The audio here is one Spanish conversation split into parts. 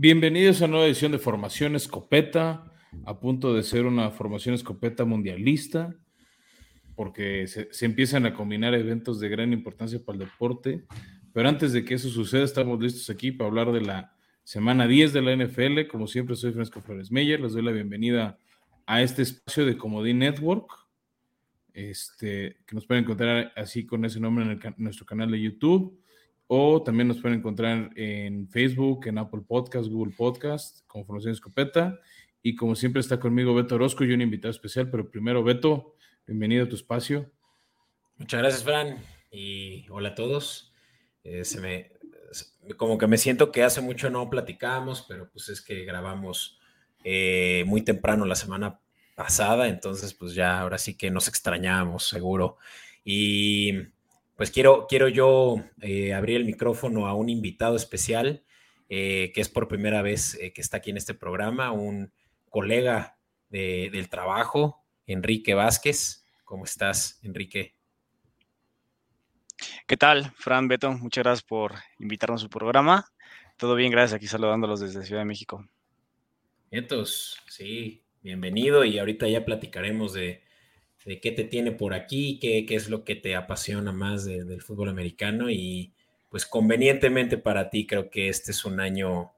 Bienvenidos a una nueva edición de Formación Escopeta, a punto de ser una formación escopeta mundialista, porque se, empiezan a combinar eventos de gran importancia para el deporte. Pero antes de que eso suceda, estamos listos aquí para hablar de la semana 10 de la NFL. Como siempre, soy Francisco Flores Meyer. Les doy la bienvenida a este espacio de Comodín Network, este, que nos pueden encontrar así con ese nombre en nuestro canal de YouTube o también nos pueden encontrar en Facebook, en Apple Podcast, Google Podcast, con Formación Escopeta. Y como siempre está conmigo Beto Orozco y un invitado especial, pero primero Beto, bienvenido a tu espacio. Muchas gracias, Fran, y hola a todos. Eh, se me, como que me siento que hace mucho no platicamos, pero pues es que grabamos eh, muy temprano la semana pasada, entonces pues ya ahora sí que nos extrañamos, seguro. Y pues quiero, quiero yo eh, abrir el micrófono a un invitado especial eh, que es por primera vez eh, que está aquí en este programa, un colega del trabajo, Enrique Vázquez. ¿Cómo estás, Enrique? ¿Qué tal, Fran Beto? Muchas gracias por invitarnos a su programa. Todo bien, gracias. Aquí saludándolos desde Ciudad de México. Entonces, sí, bienvenido y ahorita ya platicaremos de, de qué te tiene por aquí, qué, qué es lo que te apasiona más del fútbol americano y pues convenientemente para ti creo que este es un año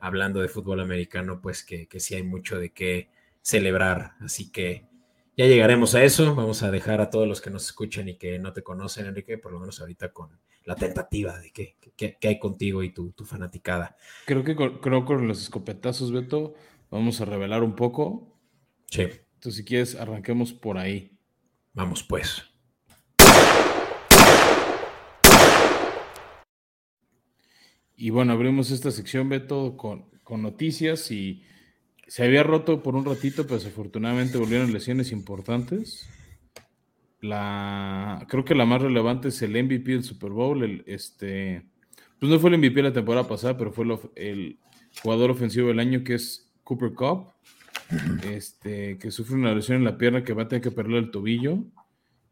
hablando de fútbol americano, pues que, que sí hay mucho de qué celebrar, así que ya llegaremos a eso, vamos a dejar a todos los que nos escuchen y que no te conocen, Enrique, por lo menos ahorita con la tentativa de qué, qué, hay contigo y tu, tu, fanaticada. Creo que con, creo con los escopetazos, Beto, vamos a revelar un poco. Sí. Entonces, si quieres, arranquemos por ahí. Vamos pues. Y bueno, abrimos esta sección, Beto, con, con noticias y se había roto por un ratito, pero desafortunadamente volvieron lesiones importantes. La, creo que la más relevante es el MVP del Super Bowl. El, este, pues no fue el MVP la temporada pasada, pero fue el jugador ofensivo del año que es Cooper Cup este, que sufre una lesión en la pierna que va a tener que perder el tobillo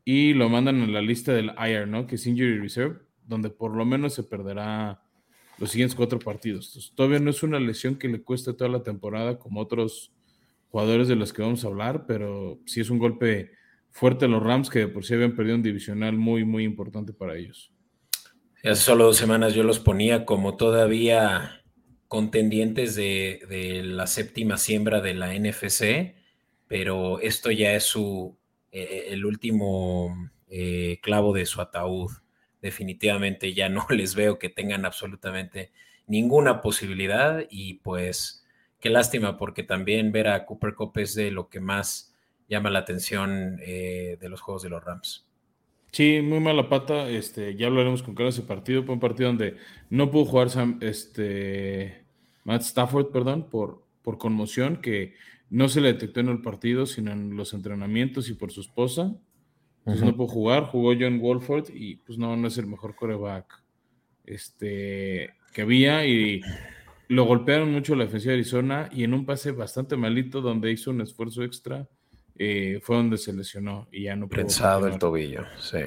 y lo mandan en la lista del IR, ¿no? Que es Injury Reserve, donde por lo menos se perderá los siguientes cuatro partidos. todavía no es una lesión que le cueste toda la temporada como otros jugadores de los que vamos a hablar, pero sí es un golpe fuerte a los Rams que por sí habían perdido un divisional muy, muy importante para ellos. Hace solo dos semanas yo los ponía como todavía contendientes de, la séptima siembra de la NFC, pero esto ya es su, eh, el último eh, clavo de su ataúd. Definitivamente ya no les veo que tengan absolutamente ninguna posibilidad y pues qué lástima porque también ver a Cooper Cup es de lo que más llama la atención eh, de los juegos de los Rams. Sí, muy mala pata. Este, ya hablaremos con cada ese partido. Fue un partido donde no pudo jugar este, Matt Stafford, perdón, por, por conmoción que no se le detectó en el partido, sino en los entrenamientos y por su esposa. Entonces no pudo jugar. Jugó John Wolford y pues no, no es el mejor coreback este, que había. Y lo golpearon mucho la defensiva de Arizona y en un pase bastante malito donde hizo un esfuerzo extra eh, fue donde se lesionó y ya no pudo. Pensado el tobillo, sí.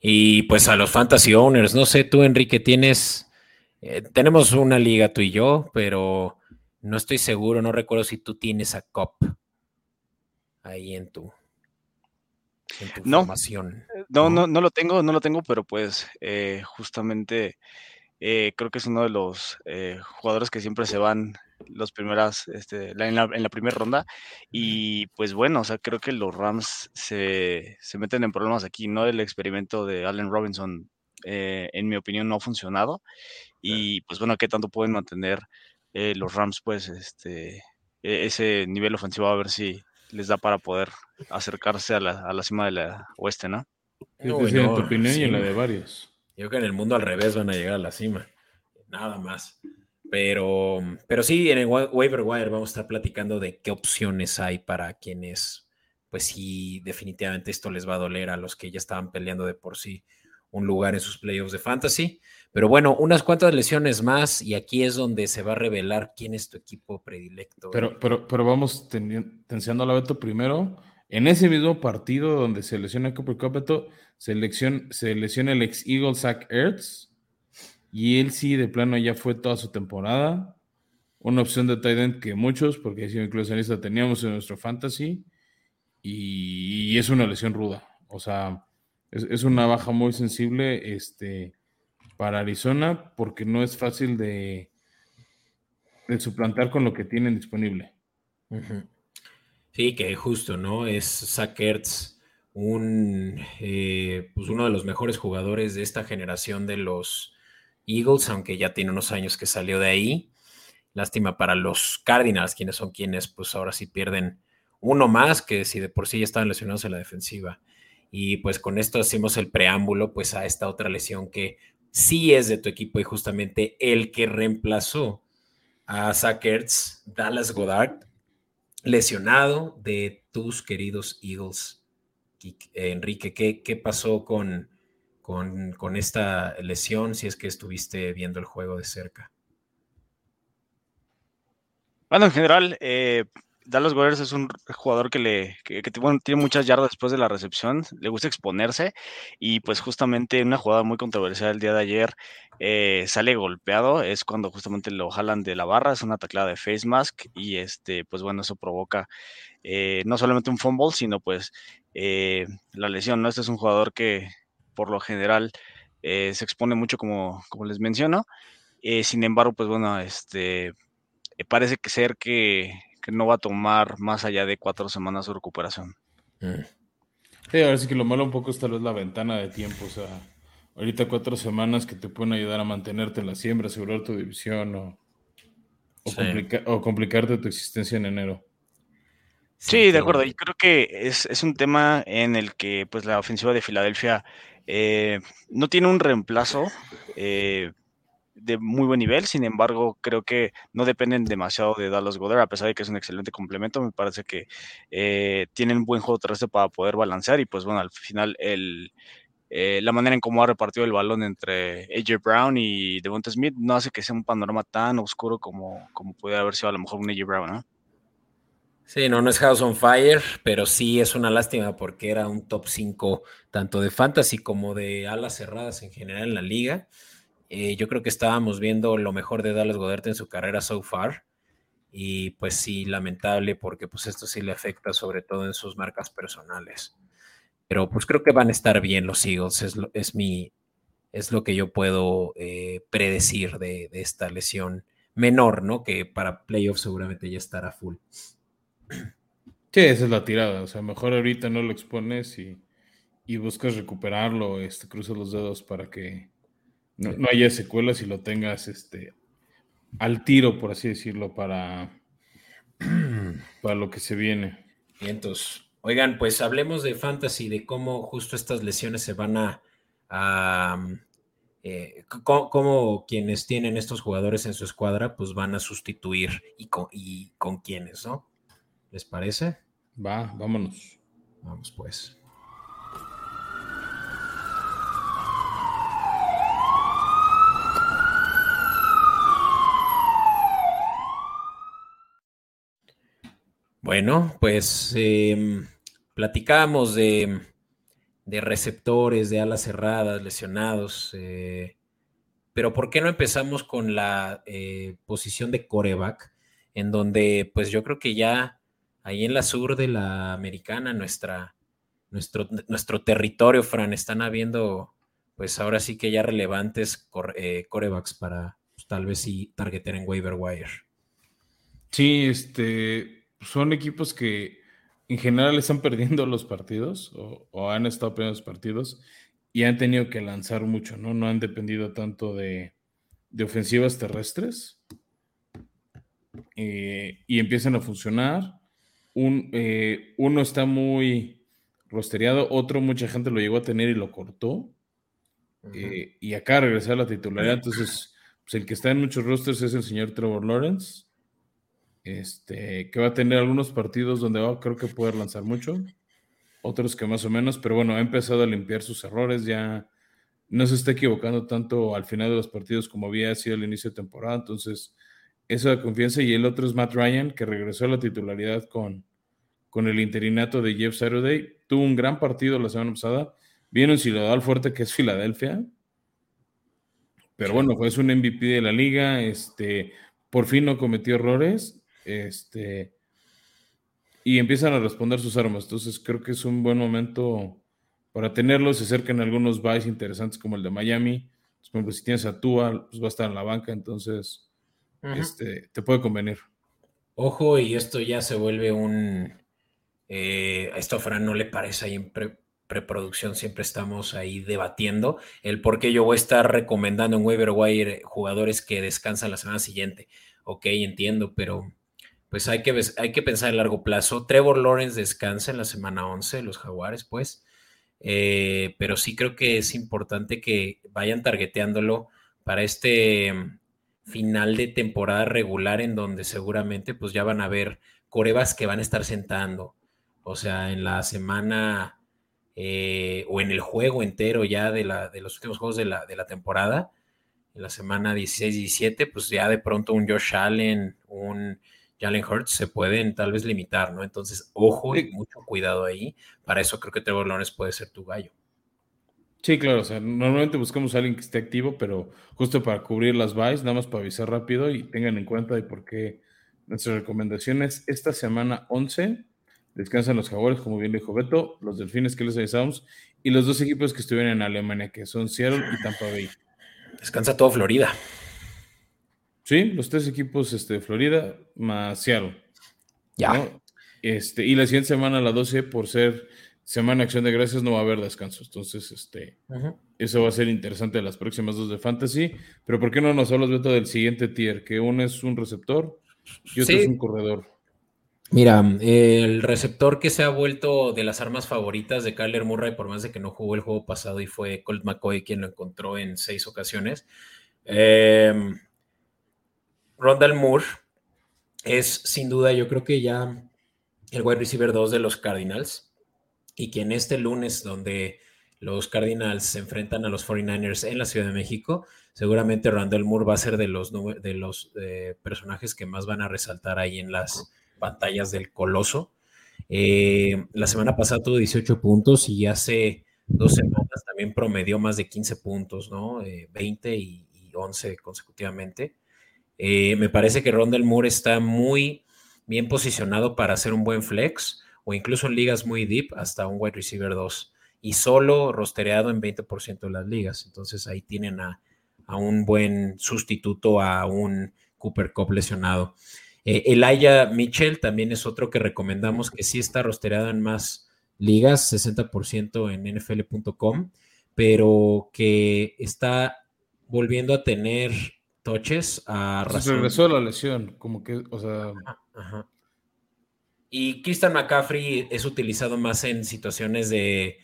Y pues a los fantasy owners, no sé, tú Enrique, tienes, eh, tenemos una liga tú y yo, pero no estoy seguro, no recuerdo si tú tienes a COP ahí en tu, no, formación. No, no, no lo tengo, no lo tengo, pero pues eh, justamente creo que es uno de los jugadores que siempre se van los primeras, este, en, la, primera ronda. Y pues bueno, o sea, creo que los Rams se, meten en problemas aquí, ¿no? El experimento de Allen Robinson, eh, en mi opinión, no ha funcionado. Y pues bueno, ¿qué tanto pueden mantener eh, los Rams, pues, este, e, ese nivel ofensivo? A ver si les da para poder acercarse a la, a la cima de la oeste, ¿no? no, en tu opinión y en la de varios. Yo creo que en el mundo al revés van a llegar a la cima. Nada más. Pero, pero sí, en el waiver wire vamos a estar platicando de qué opciones hay para quienes, pues sí, definitivamente esto les va a doler a los que ya estaban peleando de por sí un lugar en sus playoffs de fantasy. Pero bueno, unas cuantas lesiones más y aquí es donde se va a revelar quién es tu equipo predilecto. Pero, pero, pero vamos tensiando la Beto primero. En ese mismo partido donde se lesiona Cooper Cup, se, se lesiona el ex Eagle Zach Ertz y él sí, de plano, ya fue toda su temporada. una opción de tight end que muchos, porque si incluso en teníamos en nuestro fantasy, y, es una lesión ruda. O sea, es, una baja muy sensible este, para Arizona, porque no es fácil de, de suplantar con lo que tienen disponible. Sí, que justo, ¿no? Es Sackerts un, eh, pues uno de los mejores jugadores de esta generación de los Eagles, aunque ya tiene unos años que salió de ahí. Lástima para los Cardinals, quienes son quienes, pues ahora sí pierden uno más que si de por sí ya estaban lesionados en la defensiva. Y pues con esto hacemos el preámbulo, pues a esta otra lesión que sí es de tu equipo y justamente el que reemplazó a Sackerts, Dallas Goddard, lesionado de tus queridos Eagles. Enrique, ¿qué, qué pasó con, con, con, esta lesión si es que estuviste viendo el juego de cerca? Bueno, en general, eh, Dallas Goddard es un jugador que le tiene muchas yardas después de la recepción, le gusta exponerse y pues justamente una jugada muy controversial el día de ayer eh, sale golpeado, es cuando justamente lo jalan de la barra, es una taclada de face mask y este pues bueno eso provoca eh, no solamente un fumble sino pues eh, la lesión, ¿no? Este es un jugador que por lo general se expone mucho como, como les menciono, sin embargo pues bueno este parece que ser que no va a tomar más allá de cuatro semanas su recuperación. Mm. Sí, ahora sí que lo malo un poco es tal vez la ventana de tiempo, o sea, ahorita cuatro semanas que te pueden ayudar a mantenerte en la siembra, asegurar tu división o, o, complicarte tu existencia en enero. Sí, de acuerdo. Y creo que es, un tema en el que pues la ofensiva de Filadelfia eh, no tiene un reemplazo. Eh, de muy buen nivel, sin embargo, creo que no dependen demasiado de Dallas Goddard, a pesar de que es un excelente complemento, me parece que eh, tienen buen juego terrestre para poder balancear y pues bueno, al final el, eh, la manera en cómo ha repartido el balón entre AJ Brown y Devonta Smith no hace que sea un panorama tan oscuro como, como puede haber sido a lo mejor un AJ Brown, ¿no? Sí, no, no es House on Fire, pero sí es una lástima porque era un top 5 tanto de fantasy como de alas cerradas en general en la liga. Eh, yo creo que estábamos viendo lo mejor de Dallas Goddard en su carrera so far. Y pues sí, lamentable porque pues esto sí le afecta sobre todo en sus marcas personales. Pero pues creo que van a estar bien los Eagles, es, lo, es mi, es lo que yo puedo eh, predecir de, esta lesión menor, ¿no? Que para playoffs seguramente ya estará full. Sí, esa es la tirada. O sea, mejor ahorita no lo expones y, y buscas recuperarlo, este, cruzas los dedos para que no, haya secuelas y lo tengas este, al tiro, por así decirlo, para, para lo que se viene. entonces, oigan, pues hablemos de fantasy, de cómo justo estas lesiones se van a... Eh, cómo, quienes tienen estos jugadores en su escuadra, pues van a sustituir y con, y con quiénes, ¿no? ¿Les parece? Va, vámonos. Vamos pues. Bueno, pues eh, platicamos de, receptores, de alas cerradas, lesionados, eh, pero ¿por qué no empezamos con la eh, posición de coreback, en donde pues yo creo que ya ahí en la sur de la americana, nuestra, nuestro, nuestro territorio, Fran, están habiendo pues ahora sí que ya relevantes corebacks para pues, tal vez sí targeter en waiver wire. Sí, este, son equipos que en general están perdiendo los partidos o, han estado perdiendo los partidos y han tenido que lanzar mucho, ¿no? No han dependido tanto de, ofensivas terrestres eh, y empiezan a funcionar. Un, eh, uno está muy rostereado, otro mucha gente lo llegó a tener y lo cortó. Eh, y acá regresar a la titularidad. Entonces, pues el que está en muchos rosters es el señor Trevor Lawrence. Este, que va a tener algunos partidos donde va, creo que puede lanzar mucho, otros que más o menos, pero bueno, ha empezado a limpiar sus errores, ya no se está equivocando tanto al final de los partidos como había sido al inicio de temporada, entonces eso da confianza y el otro es Matt Ryan, que regresó a la titularidad con, con el interinato de Jeff Saturday, tuvo un gran partido la semana pasada, viene un ciudadano fuerte que es Filadelfia, pero bueno, fue un MVP de la liga, este, por fin no cometió errores, este, y empiezan a responder sus armas. Entonces creo que es un buen momento para tenerlos. Se acercan algunos buys interesantes como el de Miami. Por ejemplo, si tienes a Tua, pues va a estar en la banca, entonces este, te puede convenir. Ojo, y esto ya se vuelve un... Eh, a esto a Fran no le parece ahí en preproducción, siempre estamos ahí debatiendo el por qué yo voy a estar recomendando en waiver wire jugadores que descansan la semana siguiente. Ok, entiendo, pero pues hay que, hay que pensar a largo plazo. Trevor Lawrence descansa en la semana 11, los Jaguares, pues. Eh, pero sí creo que es importante que vayan targeteándolo para este mm, final de temporada regular en donde seguramente pues ya van a ver corebas que van a estar sentando. O sea, en la semana eh, o en el juego entero ya de, la, de los últimos juegos de la, de la temporada, en la semana 16-17, pues ya de pronto un Josh Allen, un Jalen Hurts se pueden tal vez limitar, ¿no? Entonces, ojo y mucho cuidado ahí. Para eso creo que Trevor Lawrence puede ser tu gallo. Sí, claro, o sea, normalmente buscamos a alguien que esté activo, pero justo para cubrir las buys, nada más para avisar rápido y tengan en cuenta de por qué nuestras recomendaciones esta semana 11 descansan los jaguares, como bien dijo Beto, los delfines que les avisamos y los dos equipos que estuvieron en Alemania, que son Seattle y Tampa Bay. Descansa todo Florida. Sí, los tres equipos este, de Florida más Seattle. Ya. Este, y la siguiente semana, la 12, por ser Semana de Acción de Gracias, no va a haber descanso. Entonces, este, eso va a ser interesante las próximas dos de Fantasy. Pero ¿por qué no nos hablas, Beto, del siguiente tier? Que uno es un receptor y otro es un corredor. Mira, el receptor que se ha vuelto de las armas favoritas de Kyler Murray, por más de que no jugó el juego pasado y fue Colt McCoy quien lo encontró en seis ocasiones. Eh, Rondal Moore es sin duda, yo creo que ya el wide receiver 2 de los Cardinals y que en este lunes donde los Cardinals se enfrentan a los 49ers en la Ciudad de México, seguramente Rondell Moore va a ser de los, de los eh, personajes que más van a resaltar ahí en las pantallas del Coloso. Eh, la semana pasada tuvo 18 puntos y hace dos semanas también promedió más de 15 puntos, ¿no? 20 eh, y, y 11 consecutivamente. Eh, me parece que Rondell Moore está muy bien posicionado para hacer un buen flex o incluso en ligas muy deep hasta un wide receiver 2 y solo rostereado en 20% de las ligas. Entonces ahí tienen a, un buen sustituto a un Cooper Cup lesionado. Eh, Elijah Mitchell también es otro que recomendamos que sí está rostereado en más ligas, 60% en nfl.com, pero que está volviendo a tener toches a razón. regresó la lesión, como que, o sea. Y Christian McCaffrey es utilizado más en situaciones de,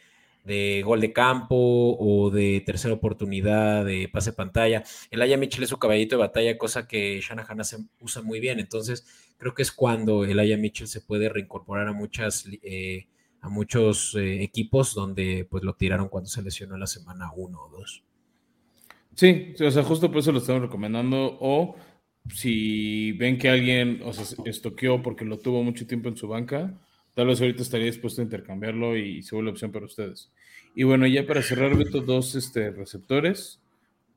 gol de campo o de tercera oportunidad, de pase pantalla. El Aya Mitchell es su caballito de batalla, cosa que Shanahan usa muy bien. Entonces, creo que es cuando el Aya Mitchell se puede reincorporar a muchas. Eh, a muchos eh, equipos donde pues lo tiraron cuando se lesionó en la semana 1 o 2. Sí, o sea, justo por eso lo estamos recomendando. O si ven que alguien o sea, estoqueó porque lo tuvo mucho tiempo en su banca, tal vez ahorita estaría dispuesto a intercambiarlo y se vuelve opción para ustedes. Y bueno, ya para cerrar, Beto, dos este, receptores.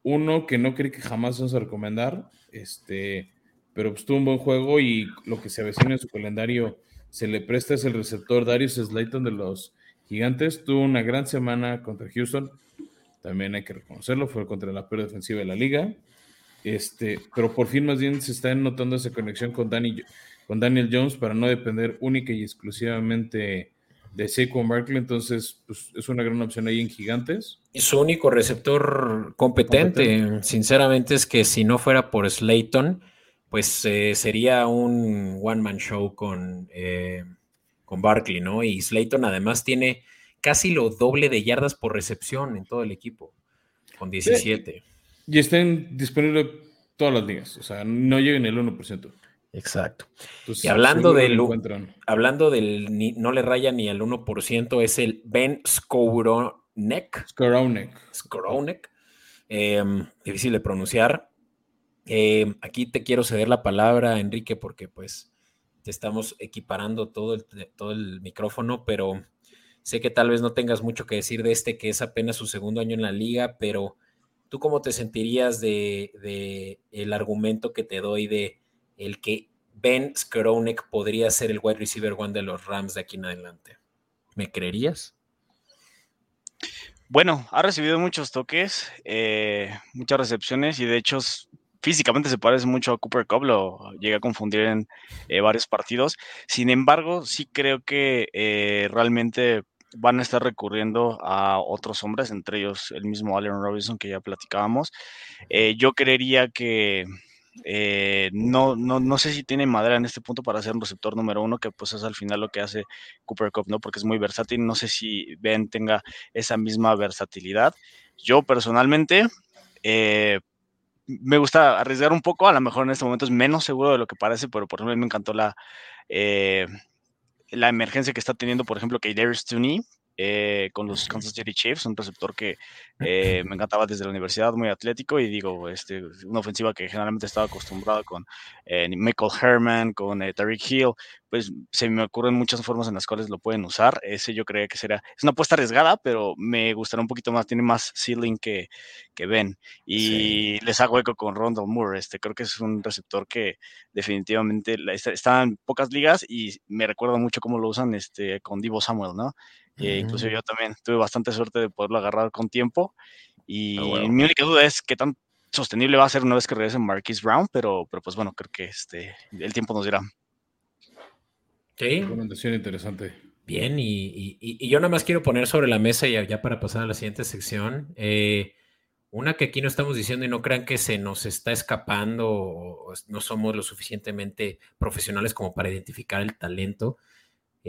Uno que no creí que jamás vamos a recomendar, este, pero pues tuvo un buen juego y lo que se avecina en su calendario se le presta es el receptor Darius Slayton de los Gigantes. Tuvo una gran semana contra Houston también hay que reconocerlo, fue contra la peor defensiva de la liga. Este, pero por fin más bien se está notando esa conexión con, con Daniel Jones para no depender única y exclusivamente de Saquon Barkley, entonces pues, es una gran opción ahí en Gigantes. Y su único receptor competente, sinceramente, es que si no fuera por Slayton, pues eh, sería un one-man show con, eh, con Barkley, ¿no? Y Slayton además tiene casi lo doble de yardas por recepción en todo el equipo, con 17. Y estén disponibles todas las ligas, o sea, no lleguen el 1%. Exacto. y hablando del, hablando del no le raya ni al 1%, es el Ben Skoronek. Skoronek. Skoronek. Em, difícil de pronunciar. Em, aquí te quiero ceder la palabra, Enrique, porque pues te estamos equiparando todo el, todo el micrófono, pero Sé que tal vez no tengas mucho que decir de este, que es apenas su segundo año en la liga, pero ¿tú cómo te sentirías de, el argumento que te doy de el que Ben Skronek podría ser el wide receiver one de los Rams de aquí en adelante? ¿Me creerías? Bueno, ha recibido muchos toques, eh, muchas recepciones y de hecho físicamente se parece mucho a Cooper Cup, lo llegué a confundir en eh, varios partidos. Sin embargo, sí creo que eh, realmente van a estar recurriendo a otros hombres, entre ellos el mismo Allen Robinson que ya platicábamos. yo creería que eh, no, no, no sé si tiene madera en este punto para ser un receptor número uno, que pues es al final lo que hace Cooper Cup, ¿no? Porque es muy versátil. No sé si Ben tenga esa misma versatilidad. Yo personalmente eh, me gusta arriesgar un poco, a lo mejor en este momento es menos seguro de lo que parece, pero por ejemplo me encantó la, eh, la emergencia que está teniendo, por ejemplo, que Darius Tooney, eh, con los Kansas City Chiefs, un receptor que eh, me encantaba desde la universidad, muy atlético y digo, este, una ofensiva que generalmente estaba acostumbrada con eh, Michael Herman, con Tariq Hill, pues se me ocurren muchas formas en las cuales lo pueden usar. Ese yo creía que sería, es una apuesta arriesgada, pero me gustaría un poquito más, tiene más ceiling que, que Ben. Y les hago eco con Rondell Moore, este, creo que es un receptor que definitivamente está, en pocas ligas y me recuerda mucho cómo lo usan este, con Divo Samuel, ¿no? Eh, incluso yo también tuve bastante suerte de poderlo agarrar con tiempo. Y ah, mi única duda es qué tan sostenible va a ser una vez que regrese Marquis Brown, pero, pero pues bueno, creo que este, el tiempo nos dirá. Sí. Recomendación interesante. Bien, y, yo nada más quiero poner sobre la mesa ya, ya para pasar a la siguiente sección. Eh, una que aquí no estamos diciendo y no crean que se nos está escapando o no somos lo suficientemente profesionales como para identificar el talento.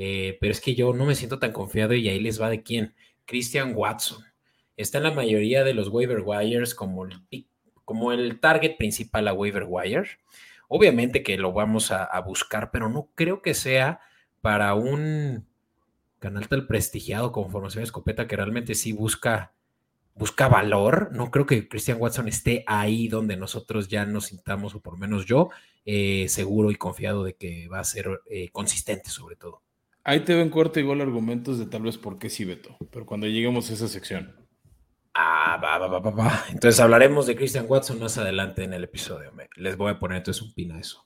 Eh, pero es que yo no me siento tan confiado y ahí les va de quién. Christian Watson. Está en la mayoría de los waiver wires como el, como el target principal a waiver wire. Obviamente que lo vamos a, buscar, pero no creo que sea para un canal tan prestigiado como Formación Escopeta que realmente sí busca, busca valor. No creo que Christian Watson esté ahí donde nosotros ya nos sintamos, o por lo menos yo, eh, seguro y confiado de que va a ser eh, consistente sobre todo. Ahí te ven corto igual argumentos de tal vez por qué sí, Beto, pero cuando lleguemos a esa sección. Ah, va, va, va, va, Entonces hablaremos de Christian Watson más adelante en el episodio. Les voy a poner entonces un pin a eso.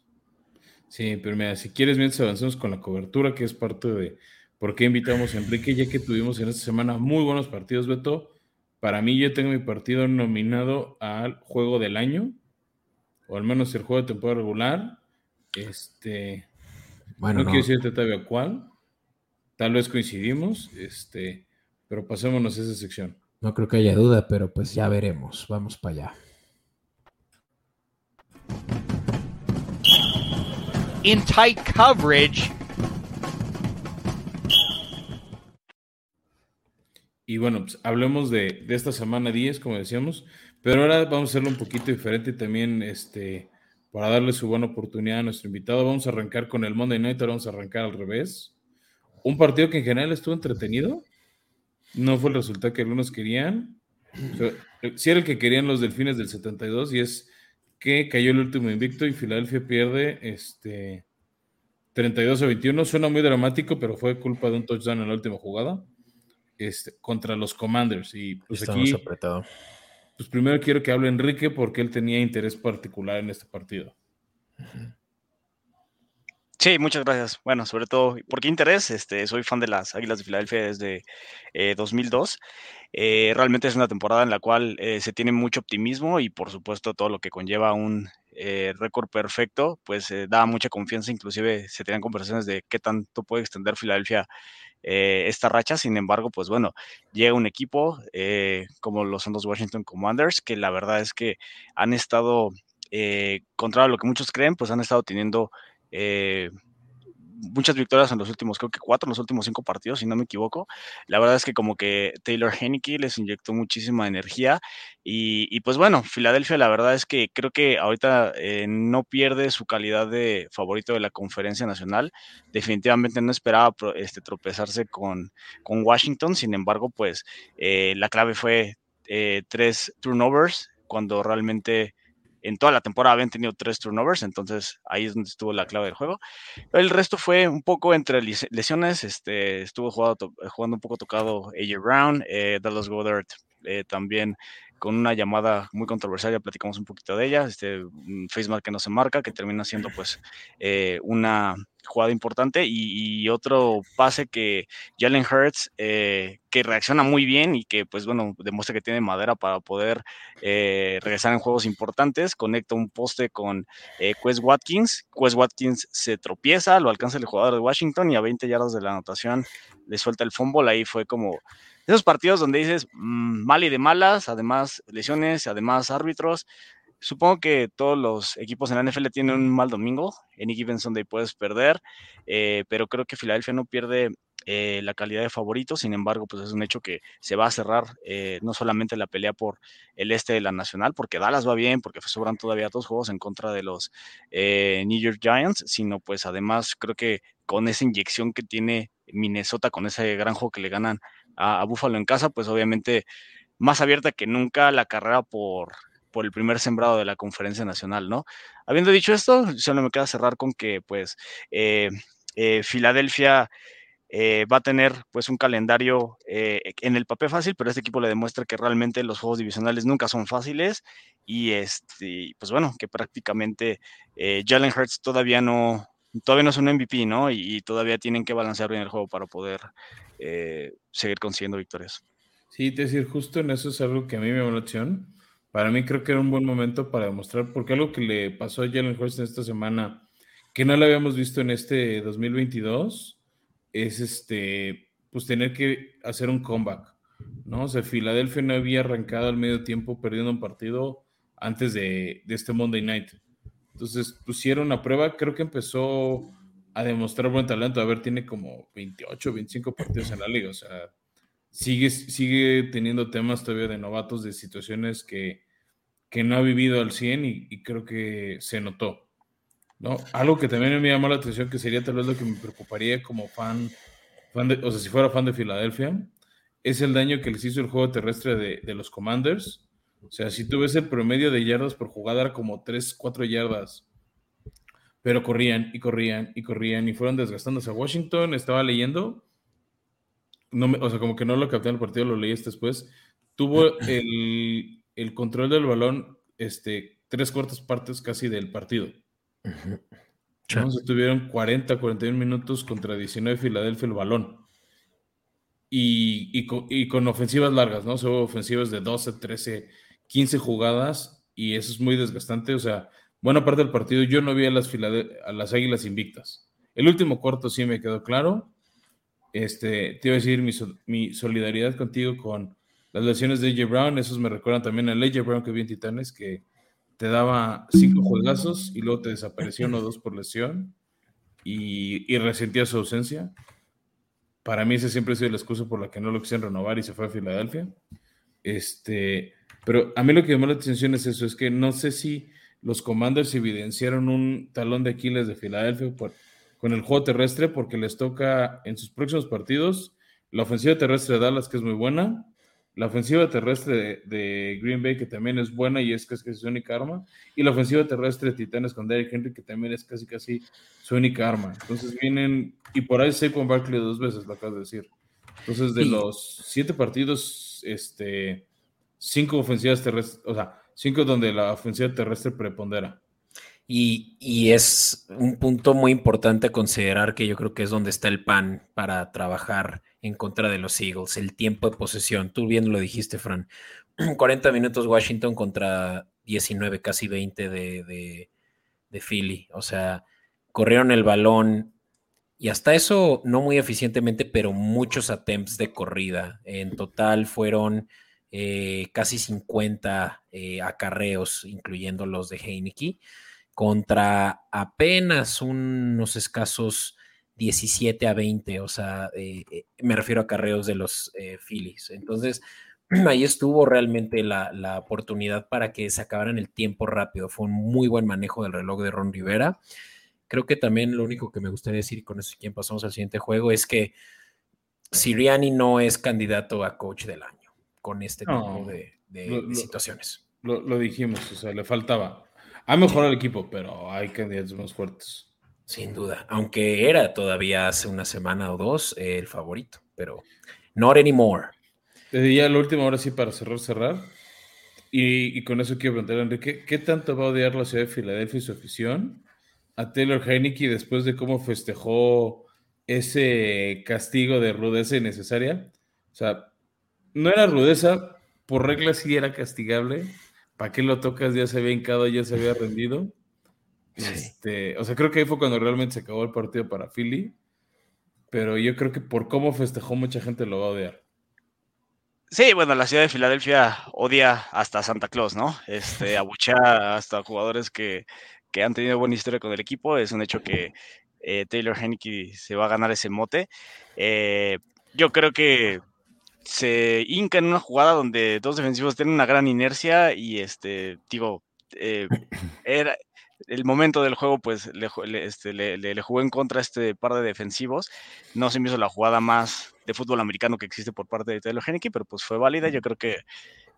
Sí, pero mira, si quieres, mientras avanzamos con la cobertura, que es parte de por qué invitamos a Enrique, ya que tuvimos en esta semana muy buenos partidos, Beto. Para mí, yo tengo mi partido nominado al juego del año, o al menos el juego de temporada regular. Este. Bueno, no, no. quiero decirte todavía cuál, Tal vez coincidimos, este, pero pasémonos a esa sección. No creo que haya duda, pero pues ya veremos. Vamos para allá. In tight coverage. Y bueno, pues hablemos de, esta semana 10, como decíamos, pero ahora vamos a hacerlo un poquito diferente también, este, para darle su buena oportunidad a nuestro invitado. Vamos a arrancar con el Monday Night, ahora vamos a arrancar al revés un partido que en general estuvo entretenido. No fue el resultado que algunos querían. Si era el que querían los delfines del 72 y es que cayó el último invicto y Filadelfia pierde este 32 a 21. Suena muy dramático, pero fue culpa de un touchdown en la última jugada este, contra los Commanders. Y pues aquí, apretado. pues primero quiero que hable Enrique porque él tenía interés particular en este partido. Sí, muchas gracias. Bueno, sobre todo, ¿por qué interés? Este, soy fan de las Águilas de Filadelfia desde 2002. Eh, eh, realmente es una temporada en la cual eh, se tiene mucho optimismo y por supuesto todo lo que conlleva un récord perfecto, pues da mucha confianza. Inclusive se tenían conversaciones de qué tanto puede extender Filadelfia esta racha. Sin embargo, pues bueno, llega un equipo como los son los Washington Commanders, que la verdad es que han estado, contra lo que muchos creen, pues han estado teniendo eh, muchas victorias en los últimos, creo que cuatro en los últimos cinco partidos, si no me equivoco. La verdad es que como que Taylor Henneke les inyectó muchísima energía y, pues bueno, Filadelfia la verdad es que creo que ahorita eh, no pierde su calidad de favorito de la conferencia nacional. Definitivamente no esperaba este, tropezarse con, con Washington, sin embargo, pues eh, la clave fue tres turnovers cuando realmente en toda la temporada habían tenido tres turnovers, entonces ahí es donde estuvo la clave del juego. El resto fue un poco entre lesiones, este, estuvo jugando, jugando un poco tocado AJ Brown, eh, Dallas Goddard eh, también con una llamada muy controversial, ya platicamos un poquito de ella, este Facebook que no se marca, que termina siendo pues eh, una jugada importante y, otro pase que Jalen Hurts, eh, que reacciona muy bien y que pues bueno, demuestra que tiene madera para poder eh, regresar en juegos importantes, conecta un poste con Quest Watkins, Quest Watkins se tropieza, lo alcanza el jugador de Washington y a 20 yardas de la anotación le suelta el fumble, ahí fue como esos partidos donde dices mm, mal y de malas, además lesiones, además árbitros. Supongo que todos los equipos en la NFL tienen un mal domingo. En Given Sunday puedes perder, eh, pero creo que Filadelfia no pierde eh, la calidad de favorito. Sin embargo, pues es un hecho que se va a cerrar eh, no solamente la pelea por el este de la nacional, porque Dallas va bien, porque sobran todavía dos juegos en contra de los New York Giants, sino pues además creo que con esa inyección que tiene Minnesota, con ese gran juego que le ganan a, Búfalo en casa, pues obviamente más abierta que nunca la carrera por, por el primer sembrado de la conferencia nacional, ¿no? Habiendo dicho esto, solo me queda cerrar con que pues eh, eh, Filadelfia eh, va a tener pues un calendario en el papel fácil, pero este equipo le demuestra que realmente los juegos divisionales nunca son fáciles y este, pues bueno, que prácticamente Jalen Hurts todavía no, todavía no es un MVP, ¿no? Y, todavía tienen que balancear bien el juego para poder eh, seguir consiguiendo victorias. Sí, decir, justo en eso es algo que a mí me llamó la atención. Para mí creo que era un buen momento para demostrar, porque algo que le pasó a Jalen Hurts en esta semana, que no lo habíamos visto en este 2022, es este, pues tener que hacer un comeback, ¿no? O sea, Filadelfia no había arrancado al medio tiempo perdiendo un partido antes de, de este Monday Night. Entonces pusieron a prueba, creo que empezó a demostrar buen talento. A ver, tiene como 28, 25 partidos en la liga. O sea, sigue, sigue teniendo temas todavía de novatos, de situaciones que, que no ha vivido al 100 y, creo que se notó. ¿no? Algo que también me llamó la atención, que sería tal vez lo que me preocuparía como fan, fan de, o sea, si fuera fan de Filadelfia, es el daño que les hizo el juego terrestre de, de los Commanders o sea, si tú ves el promedio de yardas por jugada era como 3, 4 yardas. Pero corrían y corrían y corrían y fueron desgastándose a Washington. Estaba leyendo, no o sea, como que no lo capté en el partido, lo leí después. Tuvo el, el control del balón este, tres cuartas partes casi del partido. Entonces tuvieron 40, 41 minutos contra 19 Filadelfia el balón. Y, y, con, y, con, ofensivas largas, ¿no? Son ofensivas de 12, 13 15 jugadas y eso es muy desgastante. O sea, buena parte del partido yo no vi a las, a las Águilas invictas. El último cuarto sí me quedó claro. Este, te iba a decir mi, solidaridad contigo con las lesiones de AJ Brown. Esos me recuerdan también a AJ Brown que vi en Titanes, que te daba cinco juegazos y luego te desapareció uno o dos por lesión y, y resentía su ausencia. Para mí ese siempre ha sido la excusa por la que no lo quisieron renovar y se fue a Filadelfia. Este, pero a mí lo que llamó la atención es eso, es que no sé si los Commanders evidenciaron un talón de Aquiles de Filadelfia con el juego terrestre, porque les toca en sus próximos partidos la ofensiva terrestre de Dallas, que es muy buena, la ofensiva terrestre de, Green Bay, que también es buena y es casi, su única arma, y la ofensiva terrestre de Titanes con Derrick Henry, que también es casi casi su única arma. Entonces vienen, y por ahí con Barkley dos veces, lo acabas de decir. Entonces, de los siete partidos, este cinco ofensivas terrestres, o sea, cinco donde la ofensiva terrestre prepondera. Y, y, es un punto muy importante considerar que yo creo que es donde está el pan para trabajar en contra de los Eagles, el tiempo de posesión. Tú bien lo dijiste, Fran. 40 minutos Washington contra 19, casi 20 de, de, de Philly. O sea, corrieron el balón y hasta eso no muy eficientemente, pero muchos attempts de corrida. En total fueron eh, casi 50 eh, acarreos, incluyendo los de Heineke, contra apenas unos escasos 17 a 20, o sea, eh, me refiero a acarreos de los Phillies. Entonces, ahí estuvo realmente la, la, oportunidad para que se acabaran el tiempo rápido. Fue un muy buen manejo del reloj de Ron Rivera. Creo que también lo único que me gustaría decir, con eso quien pasamos al siguiente juego, es que Siriani no es candidato a coach del año con este tipo de, situaciones. Lo, dijimos, o sea, le faltaba. Ha mejorado el equipo, pero hay candidatos más fuertes. Sin duda, aunque era todavía hace una semana o dos el favorito, pero not anymore. Desde ya la última, hora sí, para cerrar, cerrar. Y, con eso quiero preguntar, Enrique, ¿qué tanto va a odiar la ciudad de Filadelfia y su afición a Taylor Heineke después de cómo festejó ese castigo de rudeza innecesaria? O sea, no era rudeza, por regla sí era castigable. ¿Para qué lo tocas? Ya se había hincado, ya se había rendido. Este, o sea, creo que ahí fue cuando realmente se acabó el partido para Philly. Pero yo creo que por cómo festejó, mucha gente lo va a odiar. Sí, bueno, la ciudad de Filadelfia odia hasta Santa Claus, ¿no? Este, abuchea hasta jugadores que, han tenido buena historia con el equipo. Es un hecho que eh, Taylor Henneke se va a ganar ese mote. Eh, yo creo que se hinca en una jugada donde dos defensivos tienen una gran inercia y este, digo, eh, era, el momento del juego, pues le, este, le, jugó en contra a este par de defensivos. No se me hizo la jugada más de fútbol americano que existe por parte de Taylor Henneke, pero pues fue válida. Yo creo que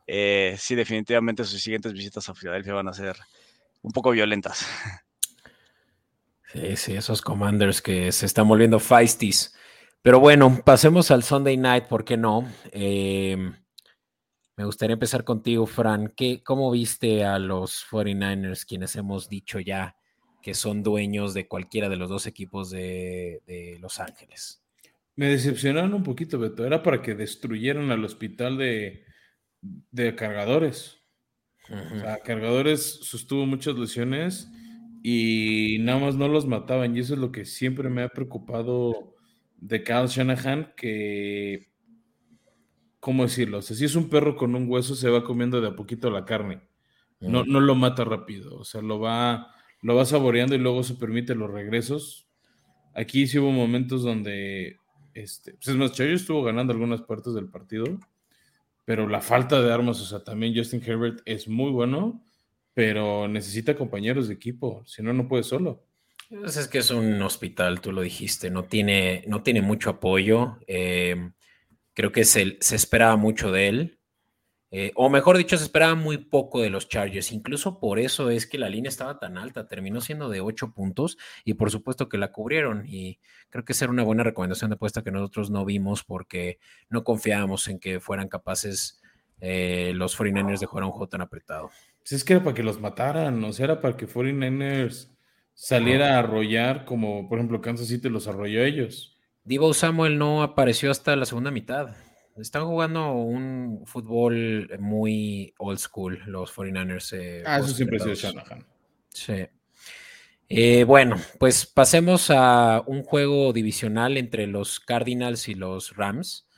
eh, sí, definitivamente sus siguientes visitas a Filadelfia van a ser un poco violentas. Sí, sí, esos commanders que se están volviendo feisties. Pero bueno, pasemos al Sunday night, ¿por qué no? Eh, me gustaría empezar contigo, Fran. ¿Qué, ¿Cómo viste a los 49ers, quienes hemos dicho ya que son dueños de cualquiera de los dos equipos de, Los Ángeles? Me decepcionaron un poquito, Beto. Era para que destruyeran al hospital de, cargadores. O sea, cargadores sostuvo muchas lesiones y nada más no los mataban. Y eso es lo que siempre me ha preocupado de Kyle Shanahan, que ¿cómo decirlo? O sea, si es un perro con un hueso, se va comiendo de a poquito la carne. No, no lo mata rápido. O sea, lo va, lo va saboreando y luego se permite los regresos. Aquí sí hubo momentos donde, este, pues es más, Chayo estuvo ganando algunas partes del partido, pero la falta de armas, o sea, también Justin Herbert es muy bueno, pero necesita compañeros de equipo, si no, no puede solo. Pues es que es un hospital, tú lo dijiste, no tiene, no tiene mucho apoyo. Eh, Creo que se, se esperaba mucho de él. Eh, o mejor dicho, se esperaba muy poco de los Chargers. Incluso por eso es que la línea estaba tan alta. Terminó siendo de 8 puntos y por supuesto que la cubrieron. Y creo que esa era una buena recomendación de apuesta que nosotros no vimos porque no confiábamos en que fueran capaces eh, los 49ers de jugar un juego tan apretado. Pues es que era para que los mataran, o sea, era para que 49ers saliera a arrollar como por ejemplo Kansas City los arrolló ellos. Divo Samuel no apareció hasta la segunda mitad. Están jugando un fútbol muy old school, los 49ers. Eh, ah, eso siempre ha Shanahan. Sí. Eh, bueno, pues pasemos a un juego divisional entre los Cardinals y los Rams.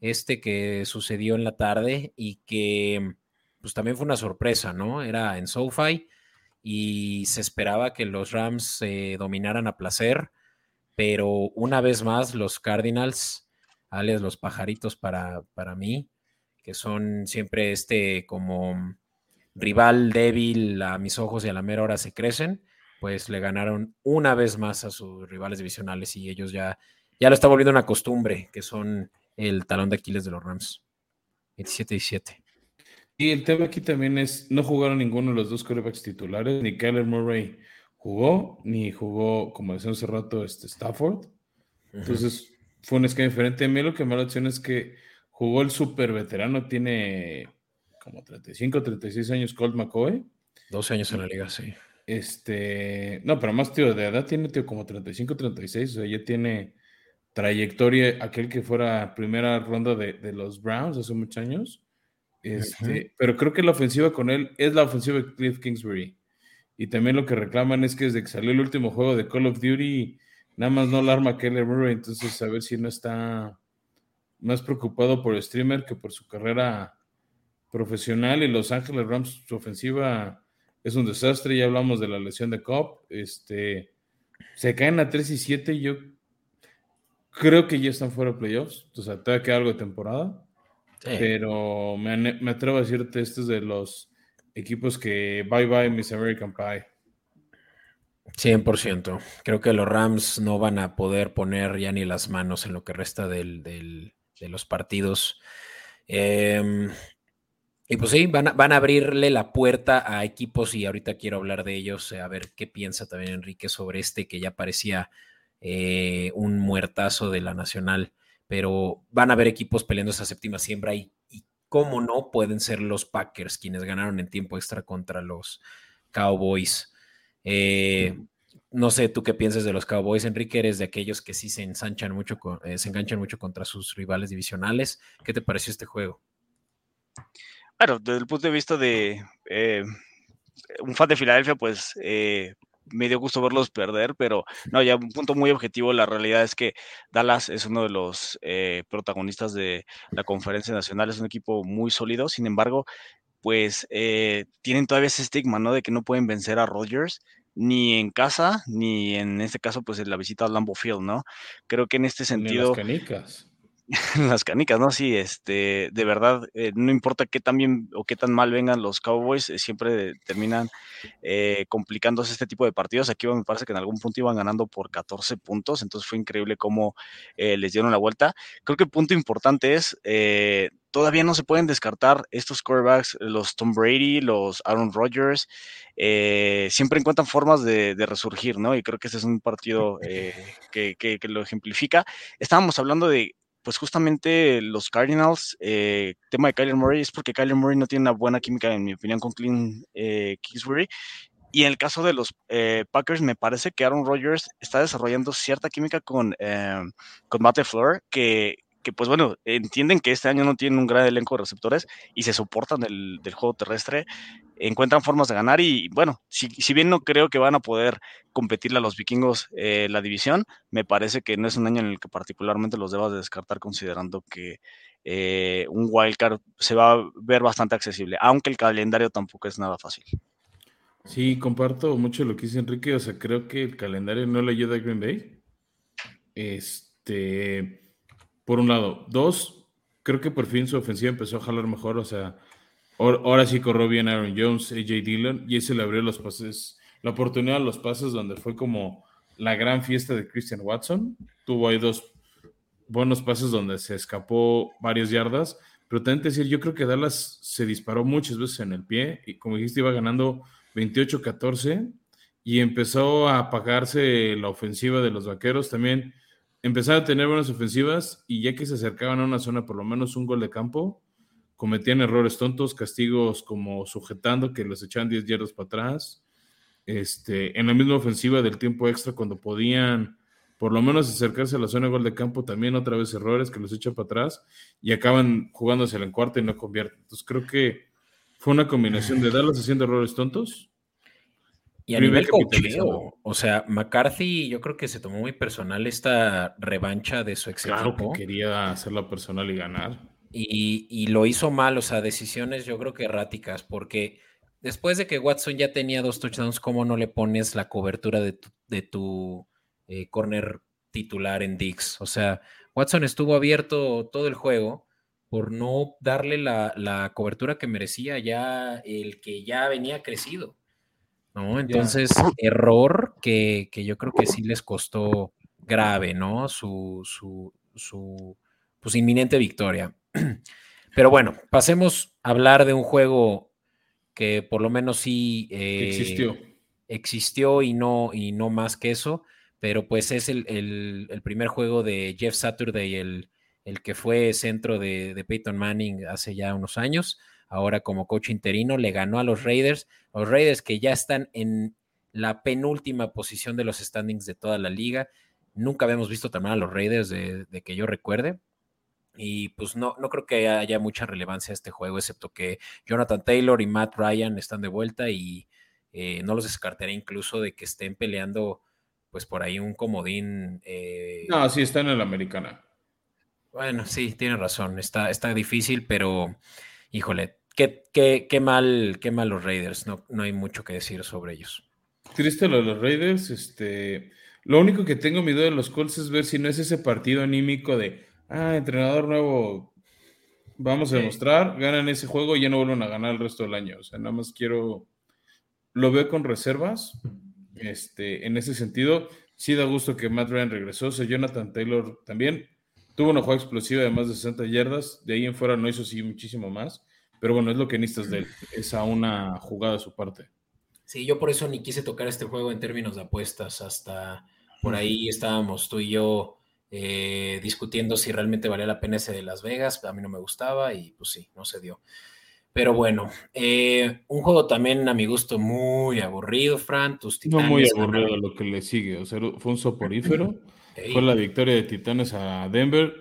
Este que sucedió en la tarde y que pues también fue una sorpresa, ¿no? Era en SoFi y se esperaba que los Rams dominaran a placer pero una vez más los Cardinals, alias los pajaritos para, para mí, que son siempre este como rival débil a mis ojos y a la mera hora se crecen, pues le ganaron una vez más a sus rivales divisionales y ellos ya, ya lo está volviendo una costumbre, que son el talón de Aquiles de los Rams. 27 y 7. Y el tema aquí también es, no jugaron ninguno de los dos quarterbacks titulares, ni Kyler Murray jugó, ni jugó, como decía hace rato, este Stafford. Entonces fue un esquema diferente. A mí lo que me da la opción es que jugó el super veterano, tiene como 35, 36 años Colt McCoy. 12 años en la liga, sí. Este, no, pero más, tío, de edad tiene, tío, como 35, 36, o sea, ya tiene trayectoria, aquel que fuera primera ronda de, los Browns hace muchos años. Este, Pero creo que la ofensiva con él es la ofensiva de Cliff Kingsbury. Y también lo que reclaman es que desde que salió el último juego de Call of Duty, nada más no la arma Keller Murray. Entonces, a ver si no está más preocupado por el streamer que por su carrera profesional. Y Los Ángeles Rams, su ofensiva es un desastre. Ya hablamos de la lesión de Cobb. Este, se caen a 3 y 7. Yo creo que ya están fuera de playoffs. O sea, todavía queda algo de temporada. Pero me, me, atrevo a decirte, este es de los equipos que bye bye Miss American Pie. 100%. Creo que los Rams no van a poder poner ya ni las manos en lo que resta de los partidos. Em, y pues sí, van a, van a, abrirle la puerta a equipos y ahorita quiero hablar de ellos, a ver qué piensa también Enrique sobre este que ya parecía eh, un muertazo de la Nacional, pero van a haber equipos peleando esa séptima siembra y cómo no pueden ser los Packers quienes ganaron en tiempo extra contra los Cowboys. Eh, no sé tú qué piensas de los Cowboys, Enrique, eres de aquellos que sí se ensanchan mucho, eh, se enganchan mucho contra sus rivales divisionales. ¿Qué te pareció este juego? Bueno, desde el punto de vista de eh, un fan de Filadelfia, pues me dio gusto verlos perder, pero no, ya un punto muy objetivo, la realidad es que Dallas es uno de los protagonistas de la conferencia nacional, es un equipo muy sólido, sin embargo, pues tienen todavía ese estigma, ¿no? De que no pueden vencer a Rodgers ni en casa, ni en este caso, pues en la visita a Lambeau Field, ¿no? Creo que en este sentido. las canicas. las canicas, ¿no? Sí, este, de verdad, eh, no importa qué tan bien o qué tan mal vengan los Cowboys, eh, siempre terminan eh, complicándose este tipo de partidos. Aquí me parece que en algún punto iban ganando por 14 puntos, entonces fue increíble cómo les dieron la vuelta. Creo que el punto importante es, todavía no se pueden descartar estos quarterbacks, los Tom Brady, los Aaron Rodgers, siempre encuentran formas de, resurgir, ¿no? Y creo que este es un partido que, que, lo ejemplifica. Estábamos hablando de pues justamente los Cardinals, eh, tema de Kyler Murray, es porque Kyler Murray no tiene una buena química, en mi opinión, con Clint eh, Kingsbury. Y en el caso de los eh, Packers, me parece que Aaron Rodgers está desarrollando cierta química con, eh, con Matt que, que pues bueno, entienden que este año no tienen un gran elenco de receptores y se soportan del, del juego terrestre, encuentran formas de ganar y bueno, si, bien no creo que van a poder competirle a los vikingos eh, la división, me parece que no es un año en el que particularmente los debas de descartar considerando que eh, un wildcard se va a ver bastante accesible, aunque el calendario tampoco es nada fácil. Sí, comparto mucho lo que dice Enrique, o sea, creo que el calendario no le ayuda a Green Bay. Este, por un lado. Dos, creo que por fin su ofensiva empezó a jalar mejor. O sea, ahora sí corrió bien Aaron Jones, AJ Dillon, y ese le abrió los pases, la oportunidad a los pases donde fue como la gran fiesta de Christian Watson. Tuvo ahí dos buenos pases donde se escapó varias yardas. Pero también decir, yo creo que Dallas se disparó muchas veces en el pie y como dijiste iba ganando 28-14 y empezó a apagarse la ofensiva de los vaqueros. También empezaron a tener buenas ofensivas y ya que se acercaban a una zona, por lo menos un gol de campo, cometían errores tontos, castigos como sujetando que los echaban 10 yardas para atrás. Este, en la misma ofensiva del tiempo extra, cuando podían por lo menos acercarse a la zona de gol de campo, también otra vez errores que los echan para atrás y acaban jugándose en cuarta y no convierten. Entonces creo que fue una combinación de Dallas haciendo errores tontos y a nivel cocheo, o sea, McCarthy yo creo que se tomó muy personal esta revancha de su ex claro Que quería hacerlo personal y ganar. Y, lo hizo mal, o sea, decisiones yo creo que erráticas, porque después de que Watson ya tenía dos touchdowns, ¿cómo no le pones la cobertura de tu, de tu eh, corner titular en Dix? O sea, Watson estuvo abierto todo el juego por no darle la, la cobertura que merecía ya el que ya venía crecido. ¿no? Entonces, error que, yo creo que sí les costó grave, ¿no? Su, su, su pues, inminente victoria. Pero bueno, pasemos a hablar de un juego que por lo menos sí existió. Eh, existió y no, y no más que eso, pero pues es el, primer juego de Jeff Saturday, el, el que fue centro de, de Peyton Manning hace ya unos años ahora como coach interino, le ganó a los Raiders, los Raiders que ya están en la penúltima posición de los standings de toda la liga. Nunca habíamos visto tan mal a los Raiders de, que yo recuerde. Y pues no, no creo que haya mucha relevancia a este juego, excepto que Jonathan Taylor y Matt Ryan están de vuelta y eh, no los descartaré incluso de que estén peleando pues por ahí un comodín. Eh, no, sí están en la americana. Bueno, sí, tiene razón, está, está difícil, pero híjole, qué, qué, mal, qué mal los Raiders, no, no hay mucho que decir sobre ellos. Triste lo de los Raiders, este, lo único que tengo miedo de los Colts es ver si no es ese partido anímico de, ah, entrenador nuevo, vamos a demostrar, ganan ese juego y ya no vuelven a ganar el resto del año. O sea, nada más quiero, lo veo con reservas, este, en ese sentido, sí da gusto que Matt Ryan regresó, o sea, Jonathan Taylor también tuvo una jugada explosiva de más de 60 yardas, de ahí en fuera no hizo sí muchísimo más. Pero bueno, es lo que necesitas de él, es a una jugada de su parte. Sí, yo por eso ni quise tocar este juego en términos de apuestas, hasta por ahí estábamos tú y yo eh, discutiendo si realmente valía la pena ese de Las Vegas, a mí no me gustaba y pues sí, no se dio. Pero bueno, eh, un juego también a mi gusto muy aburrido, Fran. Tus titanes no muy aburrido lo que le sigue, o sea, fue un soporífero. Fue la victoria de Titanes a Denver.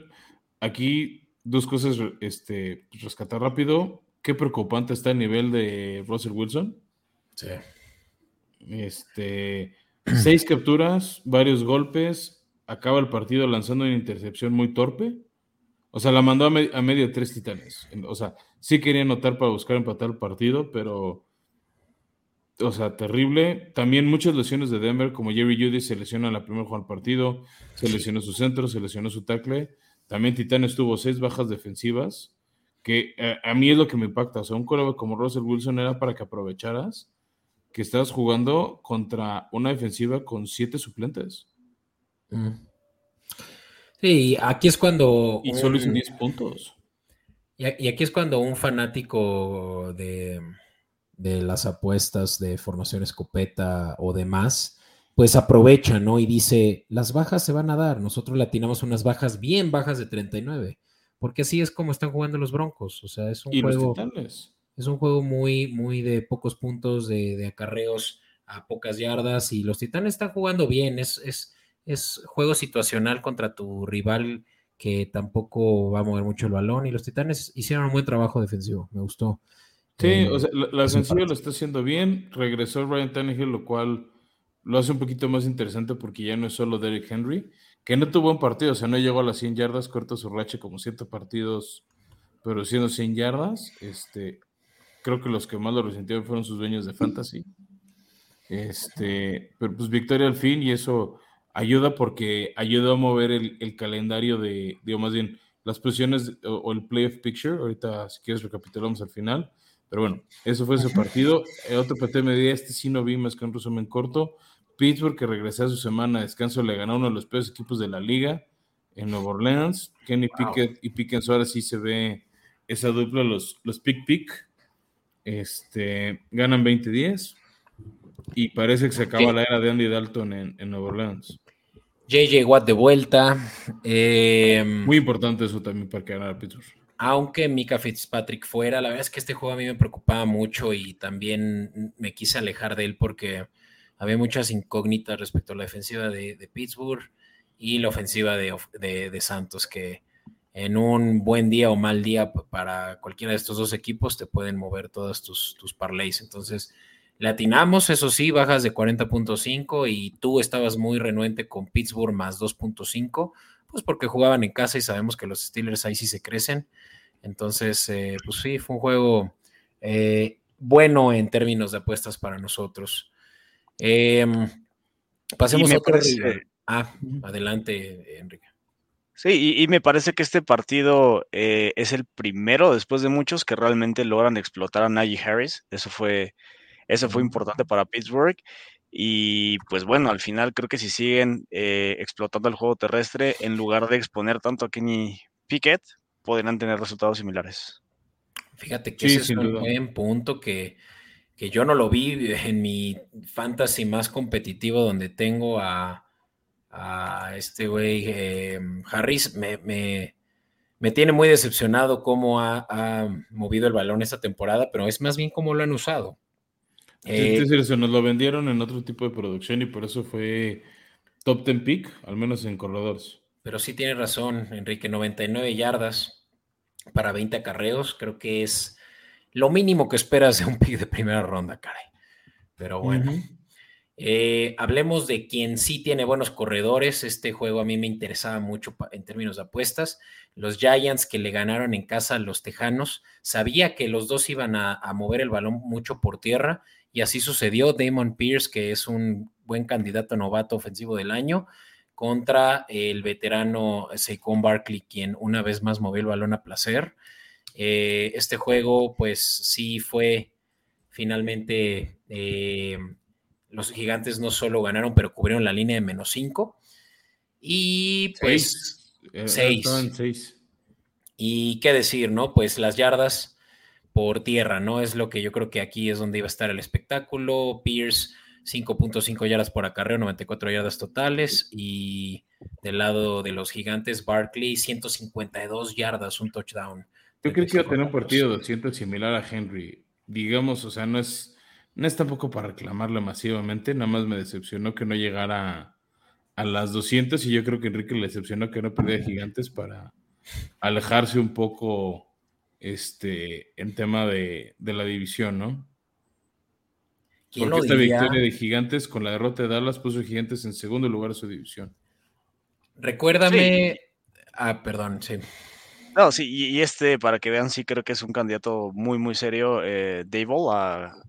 Aquí dos cosas este, rescatar rápido. Qué preocupante está el nivel de Russell Wilson. Sí. Este, seis capturas, varios golpes. Acaba el partido lanzando una intercepción muy torpe. O sea, la mandó a, medio de tres titanes. O sea, sí quería anotar para buscar empatar el partido, pero. O sea, terrible. También muchas lesiones de Denver, como Jerry Judy se lesiona en la primera jugada del partido, se lesionó su centro, se lesionó su tackle. También Titanes tuvo seis bajas defensivas, que a mí es lo que me impacta. O sea, un coreback como Russell Wilson era para que aprovecharas que estás jugando contra una defensiva con siete suplentes. Mm. Sí, aquí es cuando. Y solo hizo 10 puntos. Y, aquí es cuando un fanático de, de, las apuestas de formación escopeta o demás, pues aprovecha, ¿no? Y dice: las bajas se van a dar. Nosotros le atinamos unas bajas bien bajas de 39. Porque así es como están jugando los Broncos. O sea, es un juego. Es un juego muy, muy de pocos puntos, de, acarreos a pocas yardas. Y los Titanes están jugando bien. Es, es, es juego situacional contra tu rival que tampoco va a mover mucho el balón. Y los Titanes hicieron un buen trabajo defensivo. Me gustó. Sí, eh, o sea, la, defensiva lo está haciendo bien. Regresó Ryan Tannehill, lo cual lo hace un poquito más interesante porque ya no es solo Derrick Henry, que no tuvo un partido, o sea, no llegó a las 100 yardas, corto su racha como siete partidos, pero siendo 100 yardas. Este, creo que los que más lo resintieron fueron sus dueños de fantasy. Este, pero pues victoria al fin y eso ayuda porque ayuda a mover el, calendario de, digo, más bien las posiciones o, el playoff picture. Ahorita, si quieres, recapitulamos al final. Pero bueno, eso fue ese partido. El otro PTM de este sí no vi más que un resumen corto. Pittsburgh, que regresó a su semana de descanso, le ganó uno de los peores equipos de la liga en Nueva Orleans. Kenny Pickett y Pickens ahora sí se ve esa dupla, los, los pick pick este, ganan 20-10 y parece que se acaba la era de Andy Dalton en, en Nueva Orleans. JJ Watt de vuelta. Em, Muy importante eso también para que ganara Pittsburgh. Aunque Mika Fitzpatrick fuera, la verdad es que este juego a mí me preocupaba mucho y también me quise alejar de él porque había muchas incógnitas respecto a la defensiva de, Pittsburgh y la ofensiva de, de Santos, que en un buen día o mal día para cualquiera de estos dos equipos te pueden mover todas tus, tus parlays. Entonces, latinamos, eso sí, bajas de 40.5 y tú estabas muy renuente con Pittsburgh más 2.5, pues porque jugaban en casa y sabemos que los Steelers ahí sí se crecen. Entonces, eh, pues sí, fue un juego eh, bueno en términos de apuestas para nosotros. Em, pasemos a otro. Ah, adelante, Enrique. Sí, y, me parece que este partido eh, es el primero, después de muchos, que realmente logran explotar a Najee Harris. Eso fue, eso fue importante para Pittsburgh. Y pues bueno, al final creo que si siguen eh, explotando el juego terrestre, en lugar de exponer tanto a Kenny Pickett, podrían tener resultados similares. Fíjate que ese es un buen punto que, que yo no lo vi en mi fantasy más competitivo, donde tengo a a este güey em, Harris, me, tiene muy decepcionado cómo ha, movido el balón esta temporada, pero es más bien cómo lo han usado. Eh, se nos lo vendieron en otro tipo de producción y por eso fue top 10 pick, al menos en corredores. Pero sí tiene razón, Enrique, 99 yardas para 20 acarreos, creo que es lo mínimo que esperas de un pick de primera ronda, caray. Pero bueno. Eh, hablemos de quien sí tiene buenos corredores. Este juego a mí me interesaba mucho en términos de apuestas. Los Giants que le ganaron en casa a los Tejanos. Sabía que los dos iban a, mover el balón mucho por tierra y así sucedió. Damon Pierce, que es un buen candidato novato ofensivo del año, contra el veterano Saquon Barkley, quien una vez más movió el balón a placer. Eh, este juego, pues sí fue finalmente eh, los gigantes no solo ganaron, pero cubrieron la línea de menos 5. Y pues 6. Eh, y qué decir, ¿no? Pues las yardas por tierra, ¿no? Es lo que yo creo que aquí es donde iba a estar el espectáculo. Pierce, 5.5 yardas por acarreo, 94 yardas totales. Y del lado de los gigantes, Barkley, 152 yardas, un touchdown. Yo creo que iba a tener un partido 200 similar a Henry. Digamos, o sea, no es, no es tampoco para reclamarle masivamente, nada más me decepcionó que no llegara a las 200 y yo creo que Enrique le decepcionó que no perdiera gigantes para alejarse un poco este, en tema de, la división, ¿no? Porque esta victoria de Gigantes con la derrota de Dallas puso a Gigantes en segundo lugar de su división. Recuérdame. Ah, perdón, sí. No, sí, y, este, para que vean, sí creo que es un candidato muy, muy serio, eh, Dave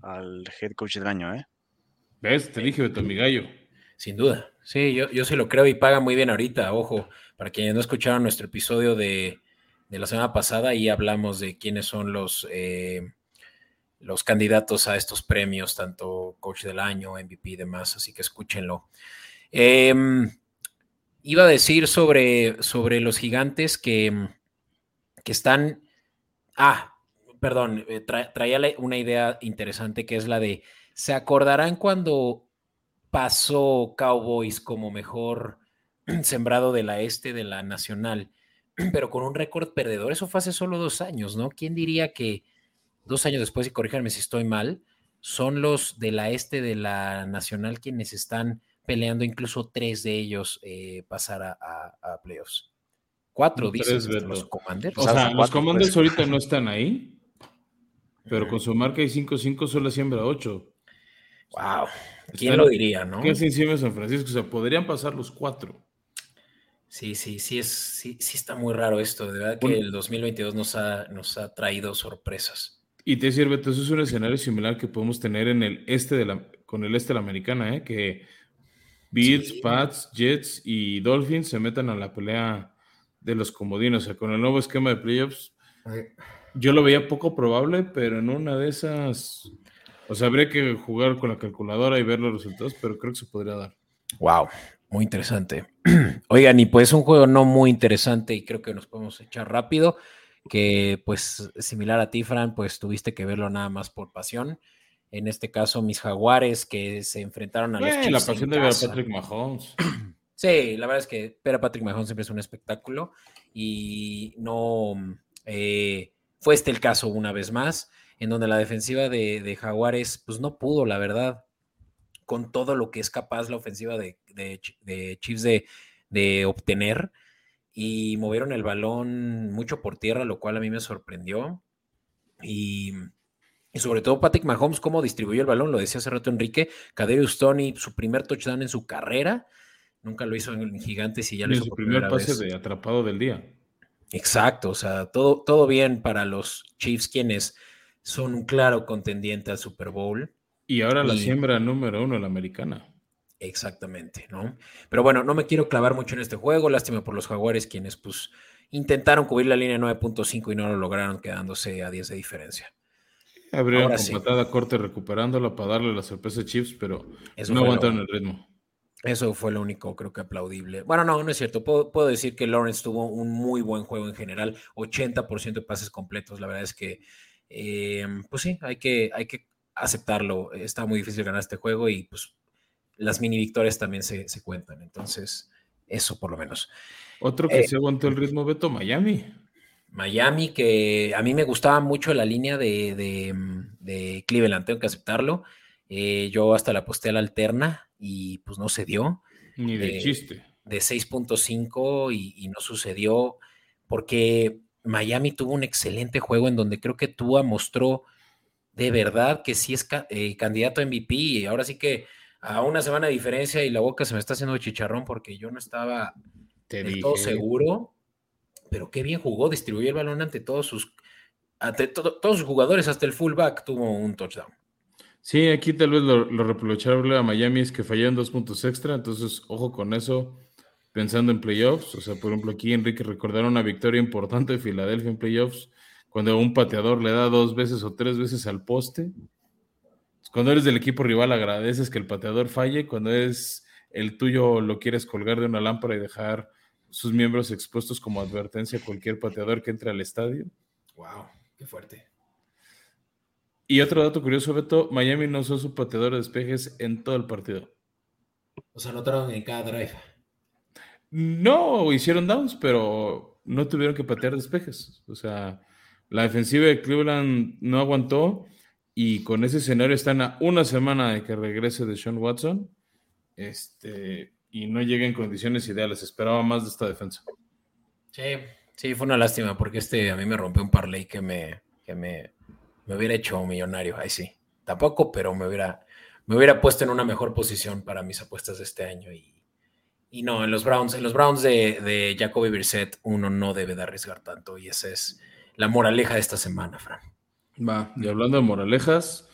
al head coach del año, ¿eh? ¿Ves? Te dije, Beto, mi gallo. Sin duda. Sí, yo, yo se lo creo y paga muy bien ahorita. Ojo, para quienes no escucharon nuestro episodio de, de la semana pasada, ahí hablamos de quiénes son los, eh, los candidatos a estos premios, tanto coach del año, MVP y demás, así que escúchenlo. Em, iba a decir sobre, sobre los gigantes que que están... Ah, perdón, eh, traía una idea interesante que es la de, ¿se acordarán cuando pasó Cowboys como mejor sembrado de la este de la nacional, pero con un récord perdedor? Eso fue hace solo dos años, ¿no? ¿Quién diría que dos años después, y corríjanme si estoy mal, son los de la este de la nacional quienes están peleando, incluso tres de ellos eh, pasar a, a playoffs? Cuatro, dices, los Commanders. O sea, los Commanders ahorita no están ahí, pero con su marca y 5-5 solo siembra 8. Wow. ¿Quién lo diría, no? ¿Qué encima de San Francisco? O sea, podrían pasar los cuatro. Sí, sí, sí, es, sí, sí está muy raro esto. De verdad que el 2022 nos ha, nos ha traído sorpresas. Y te sirve, eso es un escenario similar que podemos tener en el este de la, con el este de la americana, ¿eh? que Bills, Pats, Jets y Dolphins se metan a la pelea de los comodinos. O sea, con el nuevo esquema de playoffs, yo lo veía poco probable, pero en una de esas, o sea, habría que jugar con la calculadora y ver los resultados, pero creo que se podría dar. Wow, muy interesante. Oigan, y pues un juego no muy interesante y creo que nos podemos echar rápido, que pues similar a ti, Fran, pues tuviste que verlo nada más por pasión. En este caso, mis jaguares que se enfrentaron a los Chiefs La pasión de ver a Patrick Mahomes. Sí, la verdad es que pero Patrick Mahomes siempre es un espectáculo y no eh, fue este el caso una vez más, en donde la defensiva de, Jaguares pues no pudo, la verdad, con todo lo que es capaz la ofensiva de, Chiefs de, obtener y movieron el balón mucho por tierra, lo cual a mí me sorprendió. Y, sobre todo Patrick Mahomes, cómo distribuyó el balón, lo decía hace rato Enrique, Kaderius Tony, su primer touchdown en su carrera, Nunca lo hizo en Gigantes y ya lo hizo su primer pase de atrapado del día. Exacto, o sea, todo, todo bien para los Chiefs, quienes son un claro contendiente al Super Bowl. Y ahora la siembra número uno, la americana. Exactamente, ¿no? Pero bueno, no me quiero clavar mucho en este juego, lástima por los jaguares, quienes pues intentaron cubrir la línea 9.5 y no lo lograron, quedándose a 10 de diferencia. Abrieron con patada corte recuperándola para darle la sorpresa a Chiefs, pero no aguantaron el ritmo. Eso fue lo único, creo que aplaudible. Bueno, no, no es cierto. Puedo, decir que Lawrence tuvo un muy buen juego en general, 80% de pases completos. La verdad es que, eh, pues sí, hay que, hay que aceptarlo. Está muy difícil ganar este juego y pues las mini victorias también se, cuentan. Entonces, eso por lo menos. Otro que eh, se aguantó el ritmo, Beto, Miami. Miami, que a mí me gustaba mucho la línea de, de, Cleveland, tengo que aceptarlo. Eh, yo hasta la posté a la alterna y pues no se dio. Ni de, chiste. De 6.5 y, no sucedió porque Miami tuvo un excelente juego en donde creo que Tua mostró de verdad que sí es eh, candidato a MVP y ahora sí que a una semana de diferencia y la boca se me está haciendo chicharrón porque yo no estaba del todo seguro, pero qué bien jugó, distribuyó el balón ante todos sus ante todos sus jugadores, hasta el fullback tuvo un touchdown. Sí, aquí tal vez lo, reprochable a Miami es que fallaron dos puntos extra, entonces ojo con eso, pensando en playoffs. O sea, por ejemplo, aquí Enrique recordaron una victoria importante de Filadelfia en playoffs, cuando un pateador le da dos veces o tres veces al poste. Cuando eres del equipo rival agradeces que el pateador falle, cuando es el tuyo lo quieres colgar de una lámpara y dejar sus miembros expuestos como advertencia a cualquier pateador que entre al estadio. Wow, qué fuerte. Y otro dato curioso, Beto, Miami no usó su pateador de despejes en todo el partido. O sea, anotaron en cada drive. No, hicieron downs, pero no tuvieron que patear despejes. O sea, la defensiva de Cleveland no aguantó y con ese escenario están a una semana de que regrese de Sean Watson este, y no llega en condiciones ideales. Esperaba más de esta defensa. Sí, sí, fue una lástima porque este a mí me rompió un parlay que me, que me, me hubiera hecho millonario. Ahí sí, tampoco, pero me hubiera, me hubiera puesto en una mejor posición para mis apuestas de este año y, y no, en los Browns, en los Browns de, de Jacoby Brissett, uno no debe de arriesgar tanto. Y esa es la moraleja de esta semana, Fran. Va, y hablando de moralejas,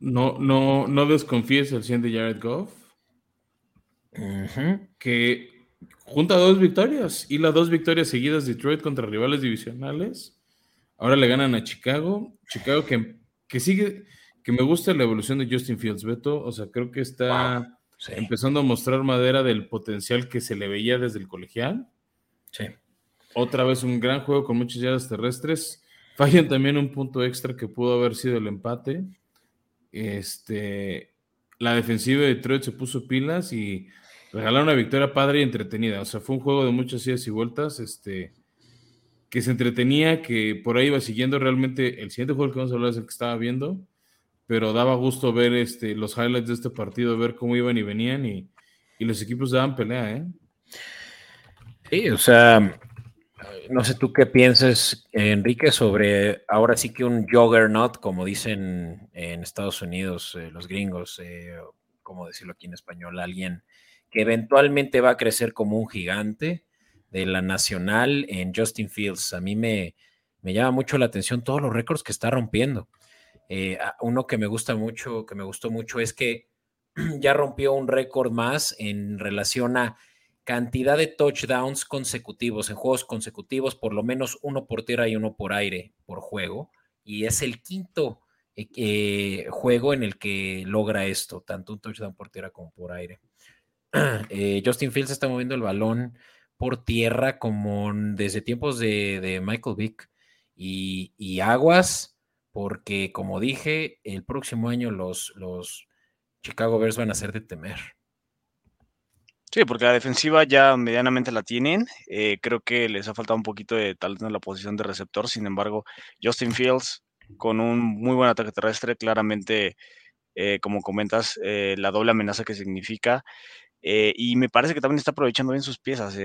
no, no, no desconfíes el 100 de Jared Goff. Que junta dos victorias y las dos victorias seguidas de Detroit contra rivales divisionales. Ahora le ganan a Chicago. Chicago que, que sigue, que me gusta la evolución de Justin Fields, Beto. O sea, creo que está empezando a mostrar madera del potencial que se le veía desde el colegial. Sí. Otra vez un gran juego con muchas yardas terrestres. Fallan también un punto extra que pudo haber sido el empate. Este, la defensiva de Detroit se puso pilas y regalaron una victoria padre y entretenida. O sea, fue un juego de muchas idas y vueltas, este, que se entretenía, que por ahí iba siguiendo realmente. El siguiente juego que vamos a hablar es el que estaba viendo pero daba gusto ver este, los highlights de este partido, ver cómo iban y venían y, los equipos daban pelea, ¿eh? Sí, o sea, no sé tú qué piensas, Enrique, sobre ahora sí que un juggernaut, como dicen en Estados Unidos eh, los gringos, eh, como decirlo aquí en español, alguien que eventualmente va a crecer como un gigante de la nacional en Justin Fields. A mí me, me llama mucho la atención todos los récords que está rompiendo. Eh, uno que me gusta mucho, que me gustó mucho, es que ya rompió un récord más en relación a cantidad de touchdowns consecutivos, en juegos consecutivos, por lo menos uno por tierra y uno por aire por juego. Y es el quinto eh, eh, juego en el que logra esto, tanto un touchdown por tierra como por aire. Justin Fields está moviendo el balón por tierra como desde tiempos de, Michael Vick. Y, y Aguas porque como dije, el próximo año los, los Chicago Bears van a ser de temer. Sí, porque la defensiva ya medianamente la tienen. Eh, creo que les ha faltado un poquito de talento en la posición de receptor. Sin embargo, Justin Fields, con un muy buen ataque terrestre, claramente, eh, como comentas, eh, la doble amenaza que significa. y me parece que también está aprovechando bien sus piezas.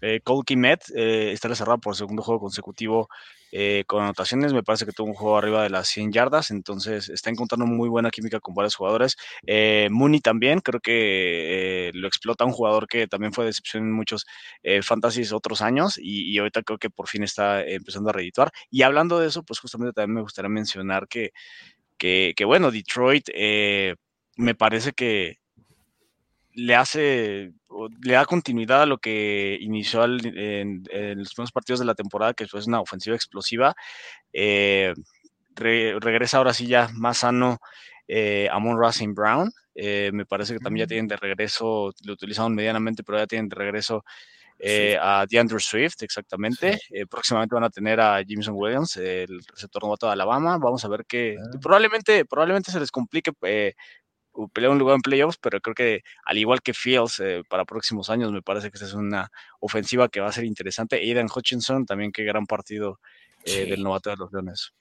Eh, Cole Kimet eh, está cerrado por segundo juego consecutivo eh, con anotaciones. Me parece que tuvo un juego arriba de las 100 yardas, entonces está encontrando muy buena química con varios jugadores. Eh, Mooney también, creo que lo explota un jugador que también fue decepción en muchos fantasies otros años y, ahorita creo que por fin está empezando a reedituar. Y hablando de eso, pues justamente también me gustaría mencionar que, que, que bueno, Detroit me parece que le hace, le da continuidad a lo que inició en, los primeros partidos de la temporada, que fue una ofensiva explosiva. Eh, regresa ahora sí ya más sano eh, Amon Racing Brown. Eh, me parece que también ya tienen de regreso, lo utilizaron medianamente, pero ya tienen de regreso a DeAndre Swift, exactamente. próximamente van a tener a Jameson Williams, el receptor novato de Alabama. Vamos a ver que ah. probablemente, probablemente se les complique pelear un lugar en playoffs, pero creo que al igual que Fields eh, para próximos años, me parece que esta es una ofensiva que va a ser interesante. Aidan Hutchinson, también qué gran partido eh, del novato de los Leones.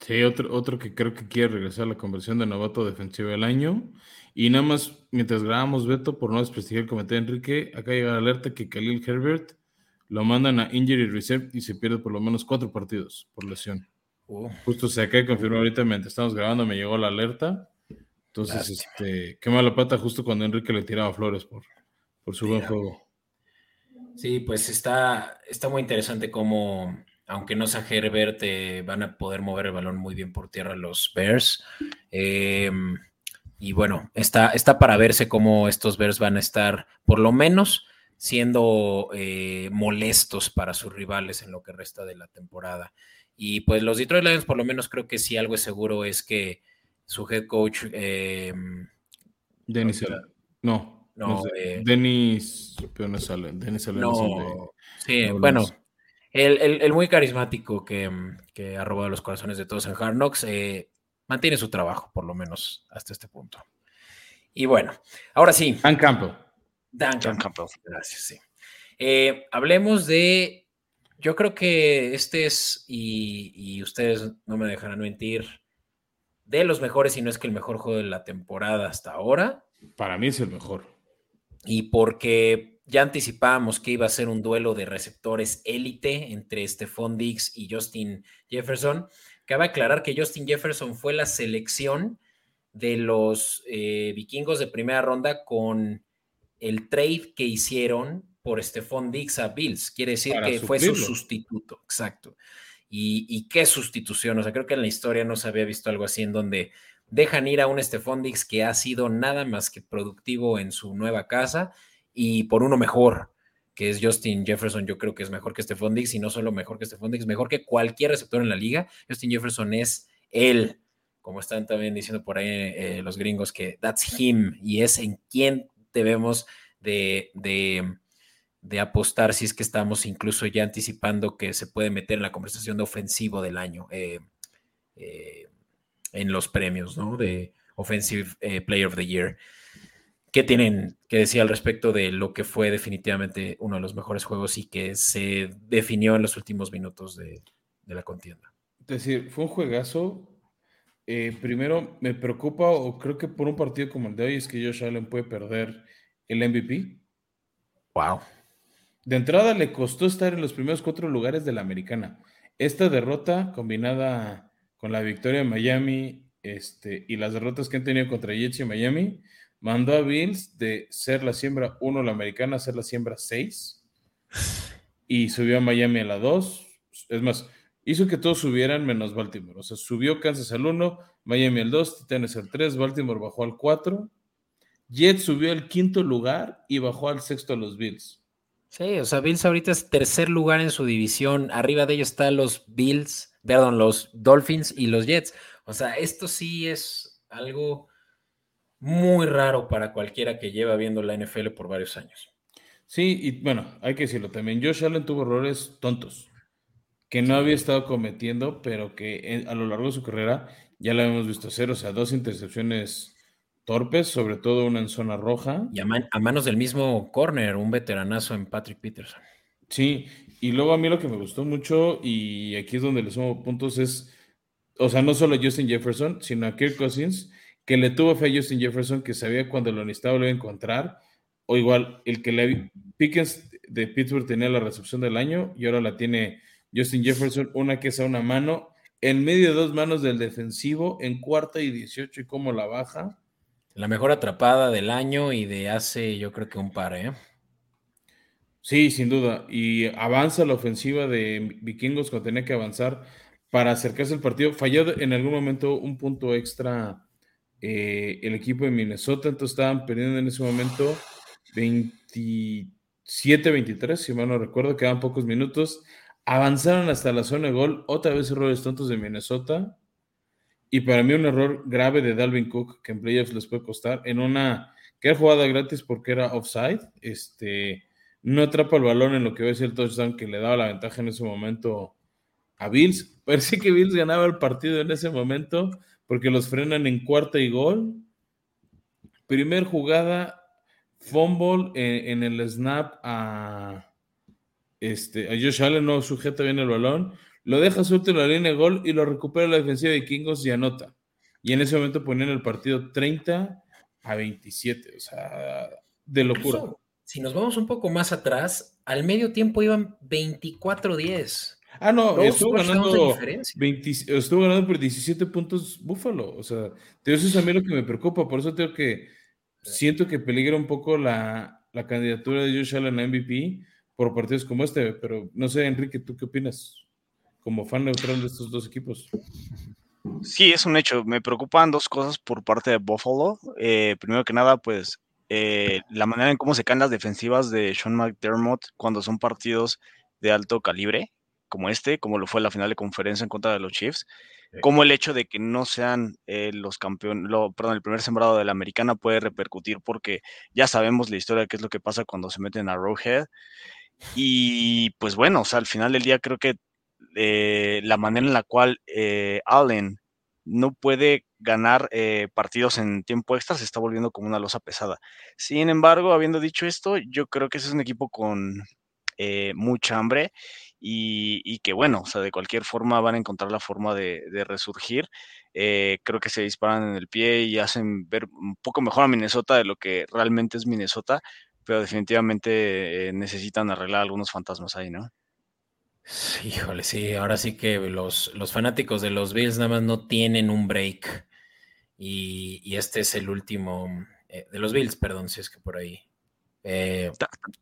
Sí, otro, otro que creo que quiere regresar a la conversión de novato defensivo del año. Y nada más, mientras grabamos Beto, por no desprestigiar el comentario de Enrique, acá llega la alerta que Khalil Herbert lo mandan a Injury Reserve y se pierde por lo menos cuatro partidos por lesión. Oh. Justo se acaba de confirmar ahorita mientras estamos grabando, me llegó la alerta. Entonces, este, qué mala pata justo cuando Enrique le tiraba flores por, por su buen juego. Sí, pues está, está muy interesante cómo, aunque no sea Herbert, eh, van a poder mover el balón muy bien por tierra los Bears. Em, y bueno, está, está para verse cómo estos Bears van a estar, por lo menos, siendo eh, molestos para sus rivales en lo que resta de la temporada. Y pues los Detroit Lions, por lo menos creo que sí algo es seguro es que su head coach. Eh, Denis, no, no, eh, Denis, pero no sale, no, sí, bueno, el, muy carismático que, que, ha robado los corazones de todos en Hard Knocks, eh, mantiene su trabajo, por lo menos hasta este punto. Y bueno, ahora sí. Dan Campbell. Dan, Campbell. Gracias, sí. Eh, hablemos de. Yo creo que este es, y, ustedes no me dejarán mentir, de los mejores, y no es que el mejor juego de la temporada hasta ahora. Para mí es el mejor. Y porque ya anticipábamos que iba a ser un duelo de receptores élite entre Stephon Diggs y Justin Jefferson. Cabe aclarar que Justin Jefferson fue la selección de los eh, vikingos de primera ronda con el trade que hicieron por Stephon Diggs a Bills. Quiere decir que fue su sustituto, exacto. Y, qué sustitución, o sea, creo que en la historia no se había visto algo así en donde dejan ir a un Stephon Diggs que ha sido nada más que productivo en su nueva casa y por uno mejor, que es Justin Jefferson, yo creo que es mejor que Stephon Diggs y no solo mejor que Stephon Diggs, mejor que cualquier receptor en la liga. Justin Jefferson es él, como están también diciendo por ahí eh, los gringos, que that's him y es en quien debemos de, de, apostar si es que estamos incluso ya anticipando que se puede meter en la conversación de ofensivo del año eh, eh, en los premios, ¿no? De Offensive Player of the Year. ¿Qué tienen que decir al respecto de lo que fue definitivamente uno de los mejores juegos y que se definió en los últimos minutos de, de la contienda? Es decir, fue un juegazo eh, primero, me preocupa, o creo que por un partido como el de hoy, es que Josh Allen puede perder el MVP. Wow. De entrada le costó estar en los primeros cuatro lugares de la americana. Esta derrota, combinada con la victoria de Miami este, y las derrotas que han tenido contra Jets y Miami, mandó a Bills de ser la siembra 1 la americana a ser la siembra 6 y subió a Miami a la 2. Es más, hizo que todos subieran menos Baltimore. O sea, subió Kansas al 1, Miami al 2, Titanes al 3, Baltimore bajó al 4. Jets subió al quinto lugar y bajó al sexto a los Bills. Sí, o sea, Bills ahorita es tercer lugar en su división. Arriba de ellos están los Bills, perdón, los Dolphins y los Jets. O sea, esto sí es algo muy raro para cualquiera que lleva viendo la NFL por varios años. Sí, y bueno, hay que decirlo también. Josh Allen tuvo errores tontos que no había estado cometiendo, pero que a lo largo de su carrera ya la hemos visto hacer, o sea, dos intercepciones torpes, sobre todo una en zona roja. Y a, manos del mismo corner, un veteranazo en Patrick Peterson. Sí, y luego a mí lo que me gustó mucho, y aquí es donde le sumo puntos, es, o sea, no solo a Justin Jefferson, sino a Kirk Cousins, que le tuvo fe a Justin Jefferson, que sabía cuando lo necesitaba lo iba a encontrar, o igual, el que le Pickens de Pittsburgh tenía la recepción del año y ahora la tiene Justin Jefferson, una que es a una mano, en medio de dos manos del defensivo, en cuarta y 18 y cómo la baja. La mejor atrapada del año y de hace yo creo que un par, ¿eh? Sí, sin duda. Y avanza la ofensiva de Vikingos cuando tenía que avanzar para acercarse al partido. Falló en algún momento un punto extra eh, el equipo de Minnesota, entonces estaban perdiendo en ese momento 27-23, si mal no recuerdo, quedan pocos minutos. Avanzaron hasta la zona de gol, otra vez errores tontos de Minnesota. Y para mí un error grave de Dalvin Cook que en playoffs les puede costar en una que era jugada gratis porque era offside. Este no atrapa el balón en lo que va a ser el touchdown que le daba la ventaja en ese momento a Bills. Parece que Bills ganaba el partido en ese momento porque los frenan en cuarta y gol. Primer jugada, fumble en el snap a este, a Josh Allen no sujeta bien el balón, lo deja suelto en la línea de gol y lo recupera la defensiva de Kingos y anota. Y en ese momento ponían el partido 30 a 27, o sea, de locura. si nos vamos un poco más atrás, al medio tiempo iban 24-10. Ah, no, estuvo ganando, 20, estuvo ganando por 17 puntos Búfalo. O sea, eso es a mí lo que me preocupa. Por eso tengo que siento que peligra un poco la, la candidatura de Josh Allen a MVP por partidos como este, pero no sé, Enrique, ¿tú qué opinas? Como fan neutral de estos dos equipos. Sí, es un hecho. Me preocupan dos cosas por parte de Buffalo. Eh, primero que nada, pues eh, la manera en cómo se caen las defensivas de Sean McDermott cuando son partidos de alto calibre, como este, como lo fue la final de conferencia en contra de los Chiefs, como el hecho de que no sean eh, los campeones, perdón, el primer sembrado de la americana puede repercutir porque ya sabemos la historia de qué es lo que pasa cuando se meten a Rowhead. Y pues bueno, o sea, al final del día creo que eh, la manera en la cual eh, Allen no puede ganar eh, partidos en tiempo extra, se está volviendo como una losa pesada. Sin embargo, habiendo dicho esto, yo creo que ese es un equipo con eh, mucha hambre y, que bueno, o sea, de cualquier forma van a encontrar la forma de, resurgir. Eh, creo que se disparan en el pie y hacen ver un poco mejor a Minnesota de lo que realmente es Minnesota, pero definitivamente necesitan arreglar algunos fantasmas ahí, ¿no? Sí, híjole, sí, ahora sí que los, los fanáticos de los Bills nada más no tienen un break. Y, este es el último eh, de los Bills, perdón, si es que por ahí. Eh,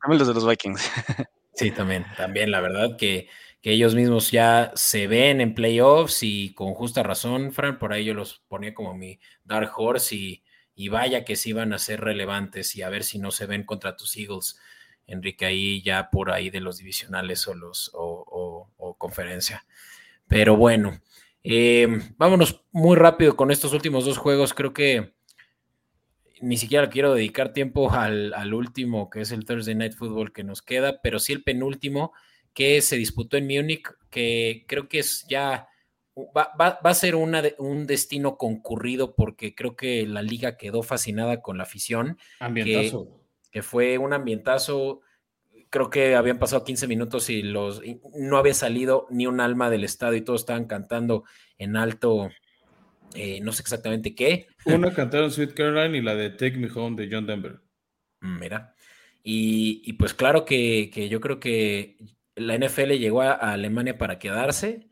también los de los Vikings. sí, también, también, la verdad que, que, ellos mismos ya se ven en playoffs y con justa razón, Fran, por ahí yo los ponía como mi Dark Horse y, y vaya que sí van a ser relevantes y a ver si no se ven contra tus Eagles Enrique, ahí ya por ahí de los divisionales o, los, o, conferencia. Pero bueno, eh, vámonos muy rápido con estos últimos dos juegos. Creo que ni siquiera quiero dedicar tiempo al, último, que es el Thursday Night Football que nos queda, pero sí el penúltimo que se disputó en Múnich, que creo que es ya, va, a ser una un destino concurrido porque creo que la liga quedó fascinada con la afición. Ambientazo fue un ambientazo. Creo que habían pasado 15 minutos y los no había salido ni un alma del estadio y todos estaban cantando en alto, eh, no sé exactamente qué. Una cantaron Sweet Caroline y la de Take Me Home de John Denver. Mira. Y, pues claro que, yo creo que la NFL llegó a Alemania para quedarse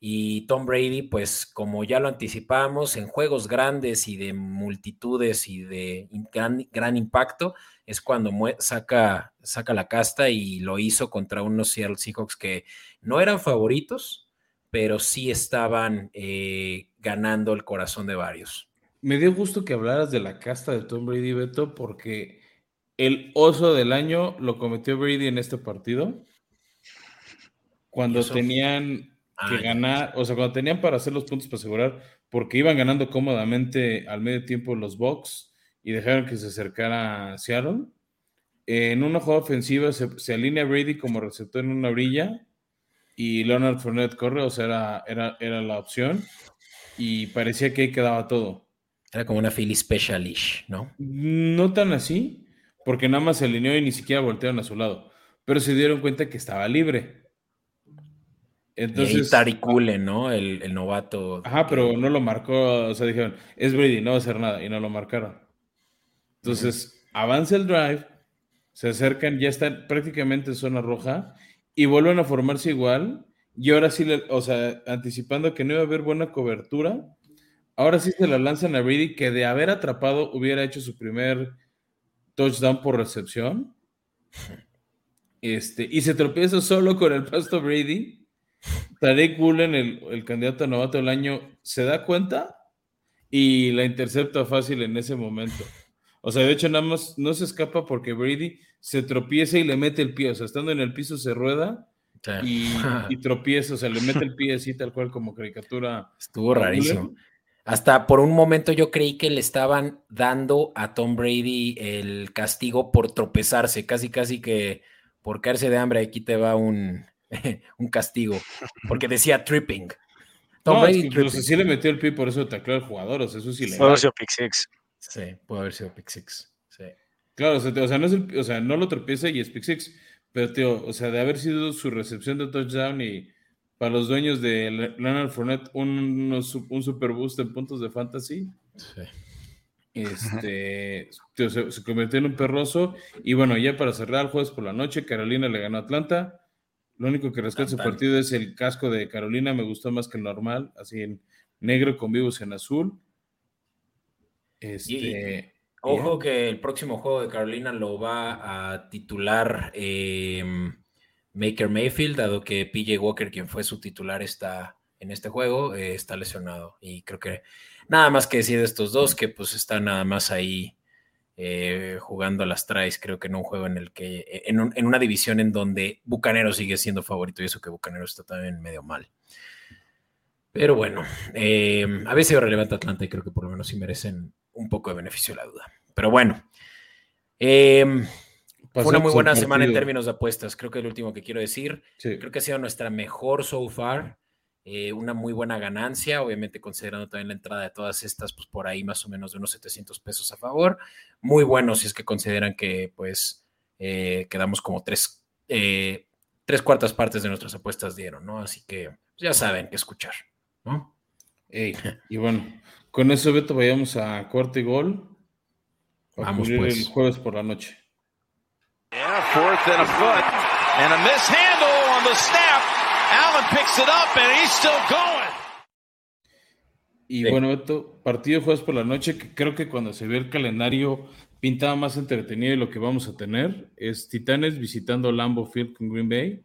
y Tom Brady, pues como ya lo anticipamos, en juegos grandes y de multitudes y de gran, impacto, es cuando saca, saca la casta y lo hizo contra unos Seattle Seahawks que no eran favoritos, pero sí estaban eh, ganando el corazón de varios. Me dio gusto que hablaras de la casta de Tom Brady, Beto, porque el oso del año lo cometió Brady en este partido. Cuando tenían que ganar, o sea, cuando tenían para hacer los puntos para asegurar, porque iban ganando cómodamente al medio tiempo los Bucks y dejaron que se acercara Seattle. En una jugada ofensiva se, alinea Brady como receptor en una brilla y Leonard Fournette corre, o sea, era, era, era la opción y parecía que ahí quedaba todo. Era como una Philly Specialish, ¿no? No tan así, porque nada más se alineó y ni siquiera voltearon a su lado, pero se dieron cuenta que estaba libre. Entonces. Y ¿no? El, novato. Ajá, pero no lo marcó. O sea, dijeron, es Brady, no va a hacer nada. Y no lo marcaron. Entonces, avanza el drive, se acercan, ya están prácticamente en zona roja y vuelven a formarse igual. Y ahora sí, o sea, anticipando que no iba a haber buena cobertura, ahora sí se la lanzan a Brady, que de haber atrapado hubiera hecho su primer touchdown por recepción. Este, y se tropieza solo con el pasto Brady Tarek Woolen, el, candidato a novato del año, se da cuenta y la intercepta fácil en ese momento. O sea, de hecho, nada más no se escapa porque Brady se tropieza y le mete el pie. O sea, estando en el piso se rueda y, tropieza. O sea, le mete el pie así, tal cual como caricatura. Estuvo rarísimo. Hasta por un momento yo creí que le estaban dando a Tom Brady el castigo por tropezarse, casi, casi que por caerse de hambre. Aquí te va un, un castigo, porque decía tripping. no, incluso si le metió el pie por eso tacló al jugador, o sea, eso sí le sido pick six. Sí, puede haber sido pick six. Sí. Claro, o sea, no es el, o sea, no lo tropieza y es pick six, pero tío, o sea, de haber sido su recepción de touchdown y para los dueños de Leonard Fournette un, un super boost en puntos de fantasy. Sí. Este, se, se, convirtió en un perroso. Y bueno, ya para cerrar el jueves por la noche, Carolina le ganó a Atlanta. Lo único que rescata ese partido es el casco de Carolina, me gustó más que el normal, así en negro con vivos en azul. Este, ojo que el próximo juego de Carolina lo va a titular em, Maker Mayfield, dado que PJ Walker, quien fue su titular, está en este juego, eh, está lesionado. Y creo que nada más que decir de estos dos, que pues están nada más ahí eh, jugando a las tries, creo que en un juego en el que, eh, en, una división en donde Bucanero sigue siendo favorito y eso que Bucanero está también medio mal. Pero bueno, eh, a veces relevante Atlanta y creo que por lo menos sí merecen un poco de beneficio de la duda. Pero bueno, fue una muy buena semana en términos de apuestas. Creo que es lo último que quiero decir. Creo que ha sido nuestra mejor so far. eh, una muy buena ganancia, obviamente considerando también la entrada de todas estas, pues por ahí más o menos de unos 700 pesos a favor. Muy bueno si es que consideran que pues eh, quedamos como tres, eh, tres cuartas partes de nuestras apuestas dieron, ¿no? Así que pues, ya saben qué escuchar, ¿no? y bueno, con eso, Beto, vayamos a cuarto y gol. Vamos pues. el jueves por la noche. Y bueno, Beto, partido jueves por la noche, que creo que cuando se ve el calendario pintaba más entretenido de lo que vamos a tener, es Titanes visitando Lambo Field con Green Bay.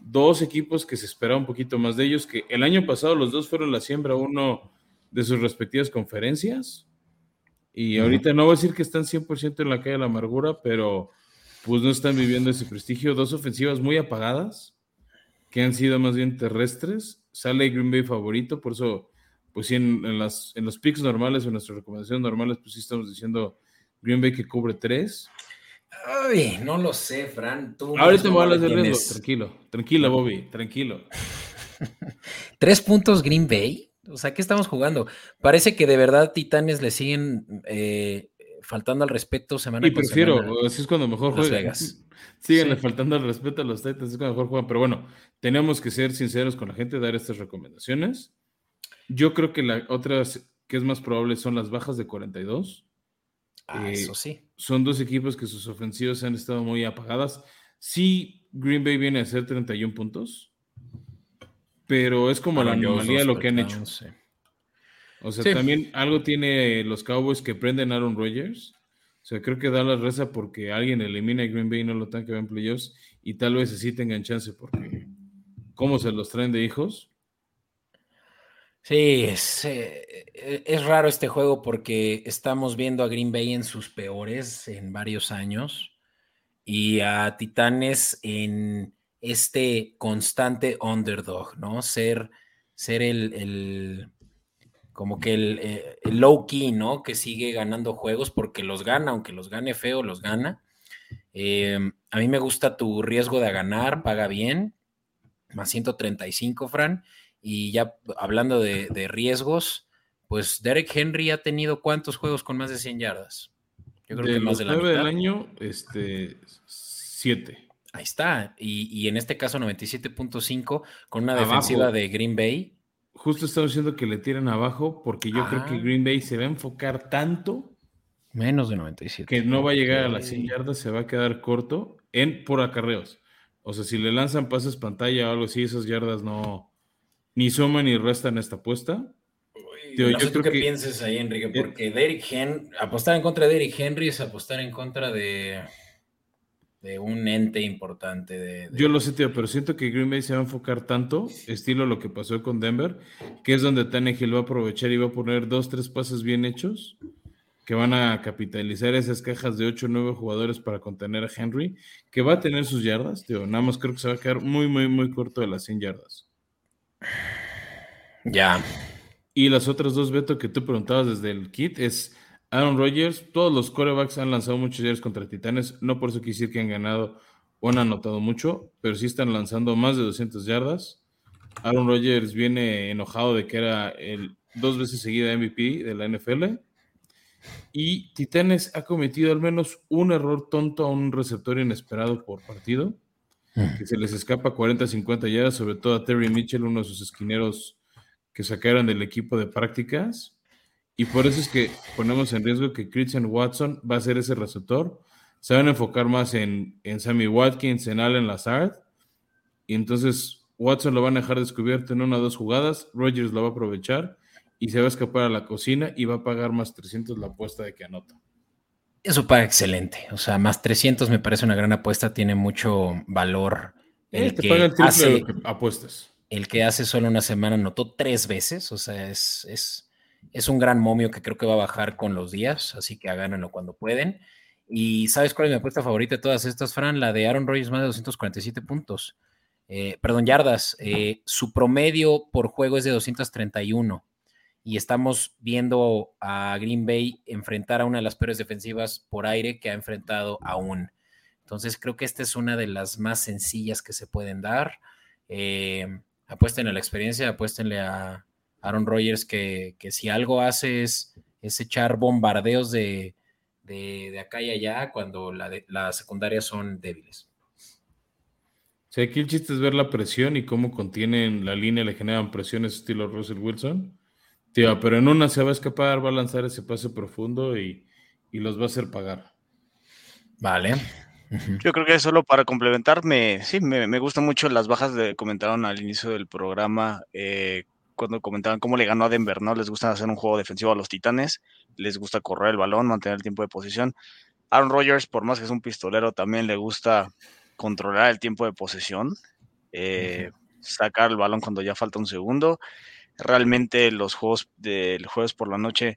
Dos equipos que se esperaba un poquito más de ellos, que el año pasado los dos fueron la siembra uno de sus respectivas conferencias. Y ahorita no voy a decir que están 100% en la calle de la amargura, pero pues no están viviendo ese prestigio. Dos ofensivas muy apagadas que han sido más bien terrestres. Sale Green Bay favorito, por eso, pues sí, en, las, en los picks normales, en nuestras recomendaciones normales, pues sí estamos diciendo Green Bay que cubre tres. Ay, no lo sé, Fran. Ahorita me voy a hablar de riesgo. Tranquilo, tranquilo, Bobby, tranquilo. ¿Tres puntos Green Bay? O sea, ¿qué estamos jugando? Parece que de verdad Titanes le siguen eh, faltando al respeto semana y prefiero, así es cuando mejor juegan. Siguen faltando al respeto a los Titans, es cuando mejor juegan. Pero bueno, tenemos que ser sinceros con la gente, dar estas recomendaciones. Yo creo que la otra que es más probable son las bajas de 42. Ah, eso eh, sí. Son dos equipos que sus ofensivas han estado muy apagadas. Sí, Green Bay viene a ser 31 puntos, pero es como la anomalía lo que han hecho. O sea, también algo tiene los Cowboys que prenden Aaron Rodgers. O sea, creo que da la reza porque alguien elimina a Green Bay y no lo tenga que ver en playoffs y tal vez así tengan chance porque cómo se los traen de hijos. Sí, es, eh, es, raro este juego porque estamos viendo a Green Bay en sus peores en varios años y a Titanes en este constante underdog, ¿no? Ser, ser el como que eh, el, low key, ¿no? Que sigue ganando juegos porque los gana, aunque los gane feo, los gana. Em, a mí me gusta tu riesgo de ganar, paga bien, más 135, Fran. Y ya hablando de, riesgos, pues Derek Henry ha tenido cuántos juegos con más de 100 yardas. Yo creo que más de la mitad. del año, este, 7. Ahí está. Y, en este caso 97.5 con una defensiva de Green Bay justo estamos diciendo que le tiran abajo porque yo creo que. Green Bay se va a enfocar tanto. Menos de 97. Que no va a llegar a las 100 yardas, se va a quedar corto en por acarreos. O sea, si le lanzan pases pantalla o algo así, esas yardas no ni suman ni restan esta apuesta. yo sé qué pienses ahí, Enrique, eh, porque Derrick Henry, apostar en contra de Derrick Henry es apostar en contra de de un ente importante. De, Yo lo sé, tío, pero siento que Green Bay se va a enfocar tanto, estilo lo que pasó con Denver, que es donde Tannehill va a aprovechar y va a poner dos, tres pases bien hechos, que van a capitalizar esas cajas de ocho o 9 jugadores para contener a Henry, que va a tener sus yardas, tío. Nada más creo que se va a quedar muy, muy, muy corto de las 100 yardas. Ya. Y las otras dos, Beto, que tú preguntabas desde el kit, es Aaron Rodgers, todos los corebacks han lanzado muchos yardas contra Titanes, no por eso quiere decir que han ganado o han anotado mucho, pero sí están lanzando más de 200 yardas. Aaron Rodgers viene enojado de que era el dos veces seguida MVP de la NFL. Y Titanes ha cometido al menos un error tonto a un receptor inesperado por partido, mm. que se les escapa 40-50 yardas, sobre todo a Terry Mitchell, uno de sus esquineros que sacaron del equipo de prácticas. Y por eso es que ponemos en riesgo que Christian Watson va a ser ese receptor. Se van a enfocar más en, en Sammy Watkins, en Allen Lazard. Y entonces Watson lo van a dejar descubierto en una o dos jugadas. Rogers lo va a aprovechar y se va a escapar a la cocina y va a pagar más 300 la apuesta de que anota. Eso paga excelente. O sea, más 300 me parece una gran apuesta. Tiene mucho valor. El eh, que paga el hace, apuestas. El que hace solo una semana anotó tres veces. O sea, es, es es un gran momio que creo que va a bajar con los días, así que háganlo cuando pueden. Y ¿sabes cuál es mi apuesta favorita de todas estas, Fran? La de Aaron Rodgers más de 247 puntos. Eh, perdón, yardas. Eh, su promedio por juego es de 231 y estamos viendo a Green Bay enfrentar a una de las peores defensivas por aire que ha enfrentado aún. Entonces creo que esta es una de las más sencillas que se pueden dar. Eh, apuesten a la experiencia, apuéstenle a Aaron Rodgers que, si algo hace es, echar bombardeos de, acá y allá cuando las secundarias son débiles. Sí, aquí el chiste es ver la presión y cómo contienen la línea, le generan presiones estilo Russell Wilson. Tío, pero en una se va a escapar, va a lanzar ese pase profundo y, los va a hacer pagar. Vale. Yo creo que solo para complementarme, sí, me, me gustan mucho las bajas de comentaron al inicio del programa, eh, cuando comentaban cómo le ganó a Denver, ¿no? Les gusta hacer un juego defensivo a los Titanes, les gusta correr el balón, mantener el tiempo de posición. Aaron Rodgers, por más que es un pistolero, también le gusta controlar el tiempo de posesión, eh, sacar el balón cuando ya falta un segundo. Realmente los juegos del jueves por la noche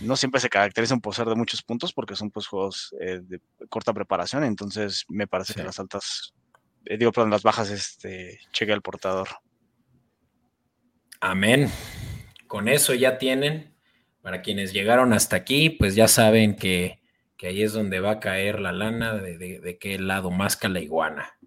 no siempre se caracterizan por ser de muchos puntos porque son pues juegos eh, de corta preparación, entonces me parece que las altas, eh, digo, perdón, las bajas, este, cheque al portador. Amén. Con eso ya tienen, para quienes llegaron hasta aquí, pues ya saben que que ahí es donde va a caer la lana, de, qué lado masca la iguana.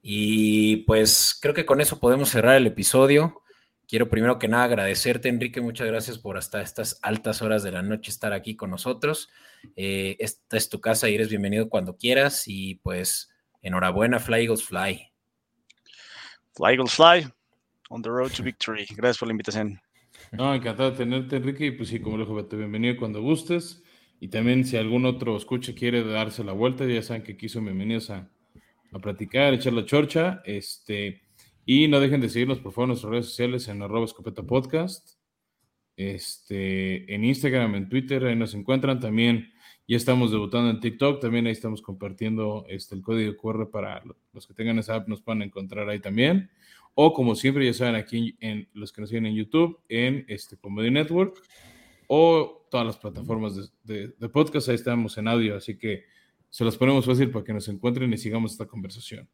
Y pues creo que con eso podemos cerrar el episodio. Quiero primero que nada agradecerte, Enrique. Muchas gracias por hasta estas altas horas de la noche estar aquí con nosotros. Eh, esta es tu casa y eres bienvenido cuando quieras. Y pues enhorabuena, Fly Eagles Fly. Fly Eagles Fly, on the road to victory. Gracias por la invitación. No, encantado de tenerte, Enrique. Y pues sí, como le dijo, bienvenido cuando gustes. Y también si algún otro escucha quiere darse la vuelta, ya saben que aquí son bienvenidos a, a platicar, echar la chorcha. Este, y no dejen de seguirnos por favor en nuestras redes sociales en arroba escopeta podcast. Este, en Instagram, en Twitter, ahí nos encuentran. También ya estamos debutando en TikTok, también ahí estamos compartiendo este, el código QR para los que tengan esa app, nos pueden encontrar ahí también. O como siempre, ya saben, aquí en los que nos siguen en YouTube, en este Comedy Network o todas las plataformas de, podcast. Ahí estamos en audio, así que se los ponemos fácil para que nos encuentren y sigamos esta conversación.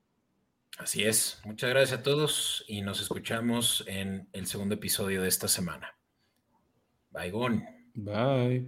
Así es. Muchas gracias a todos y nos escuchamos en el segundo episodio de esta semana. Bye, Gon. Bye.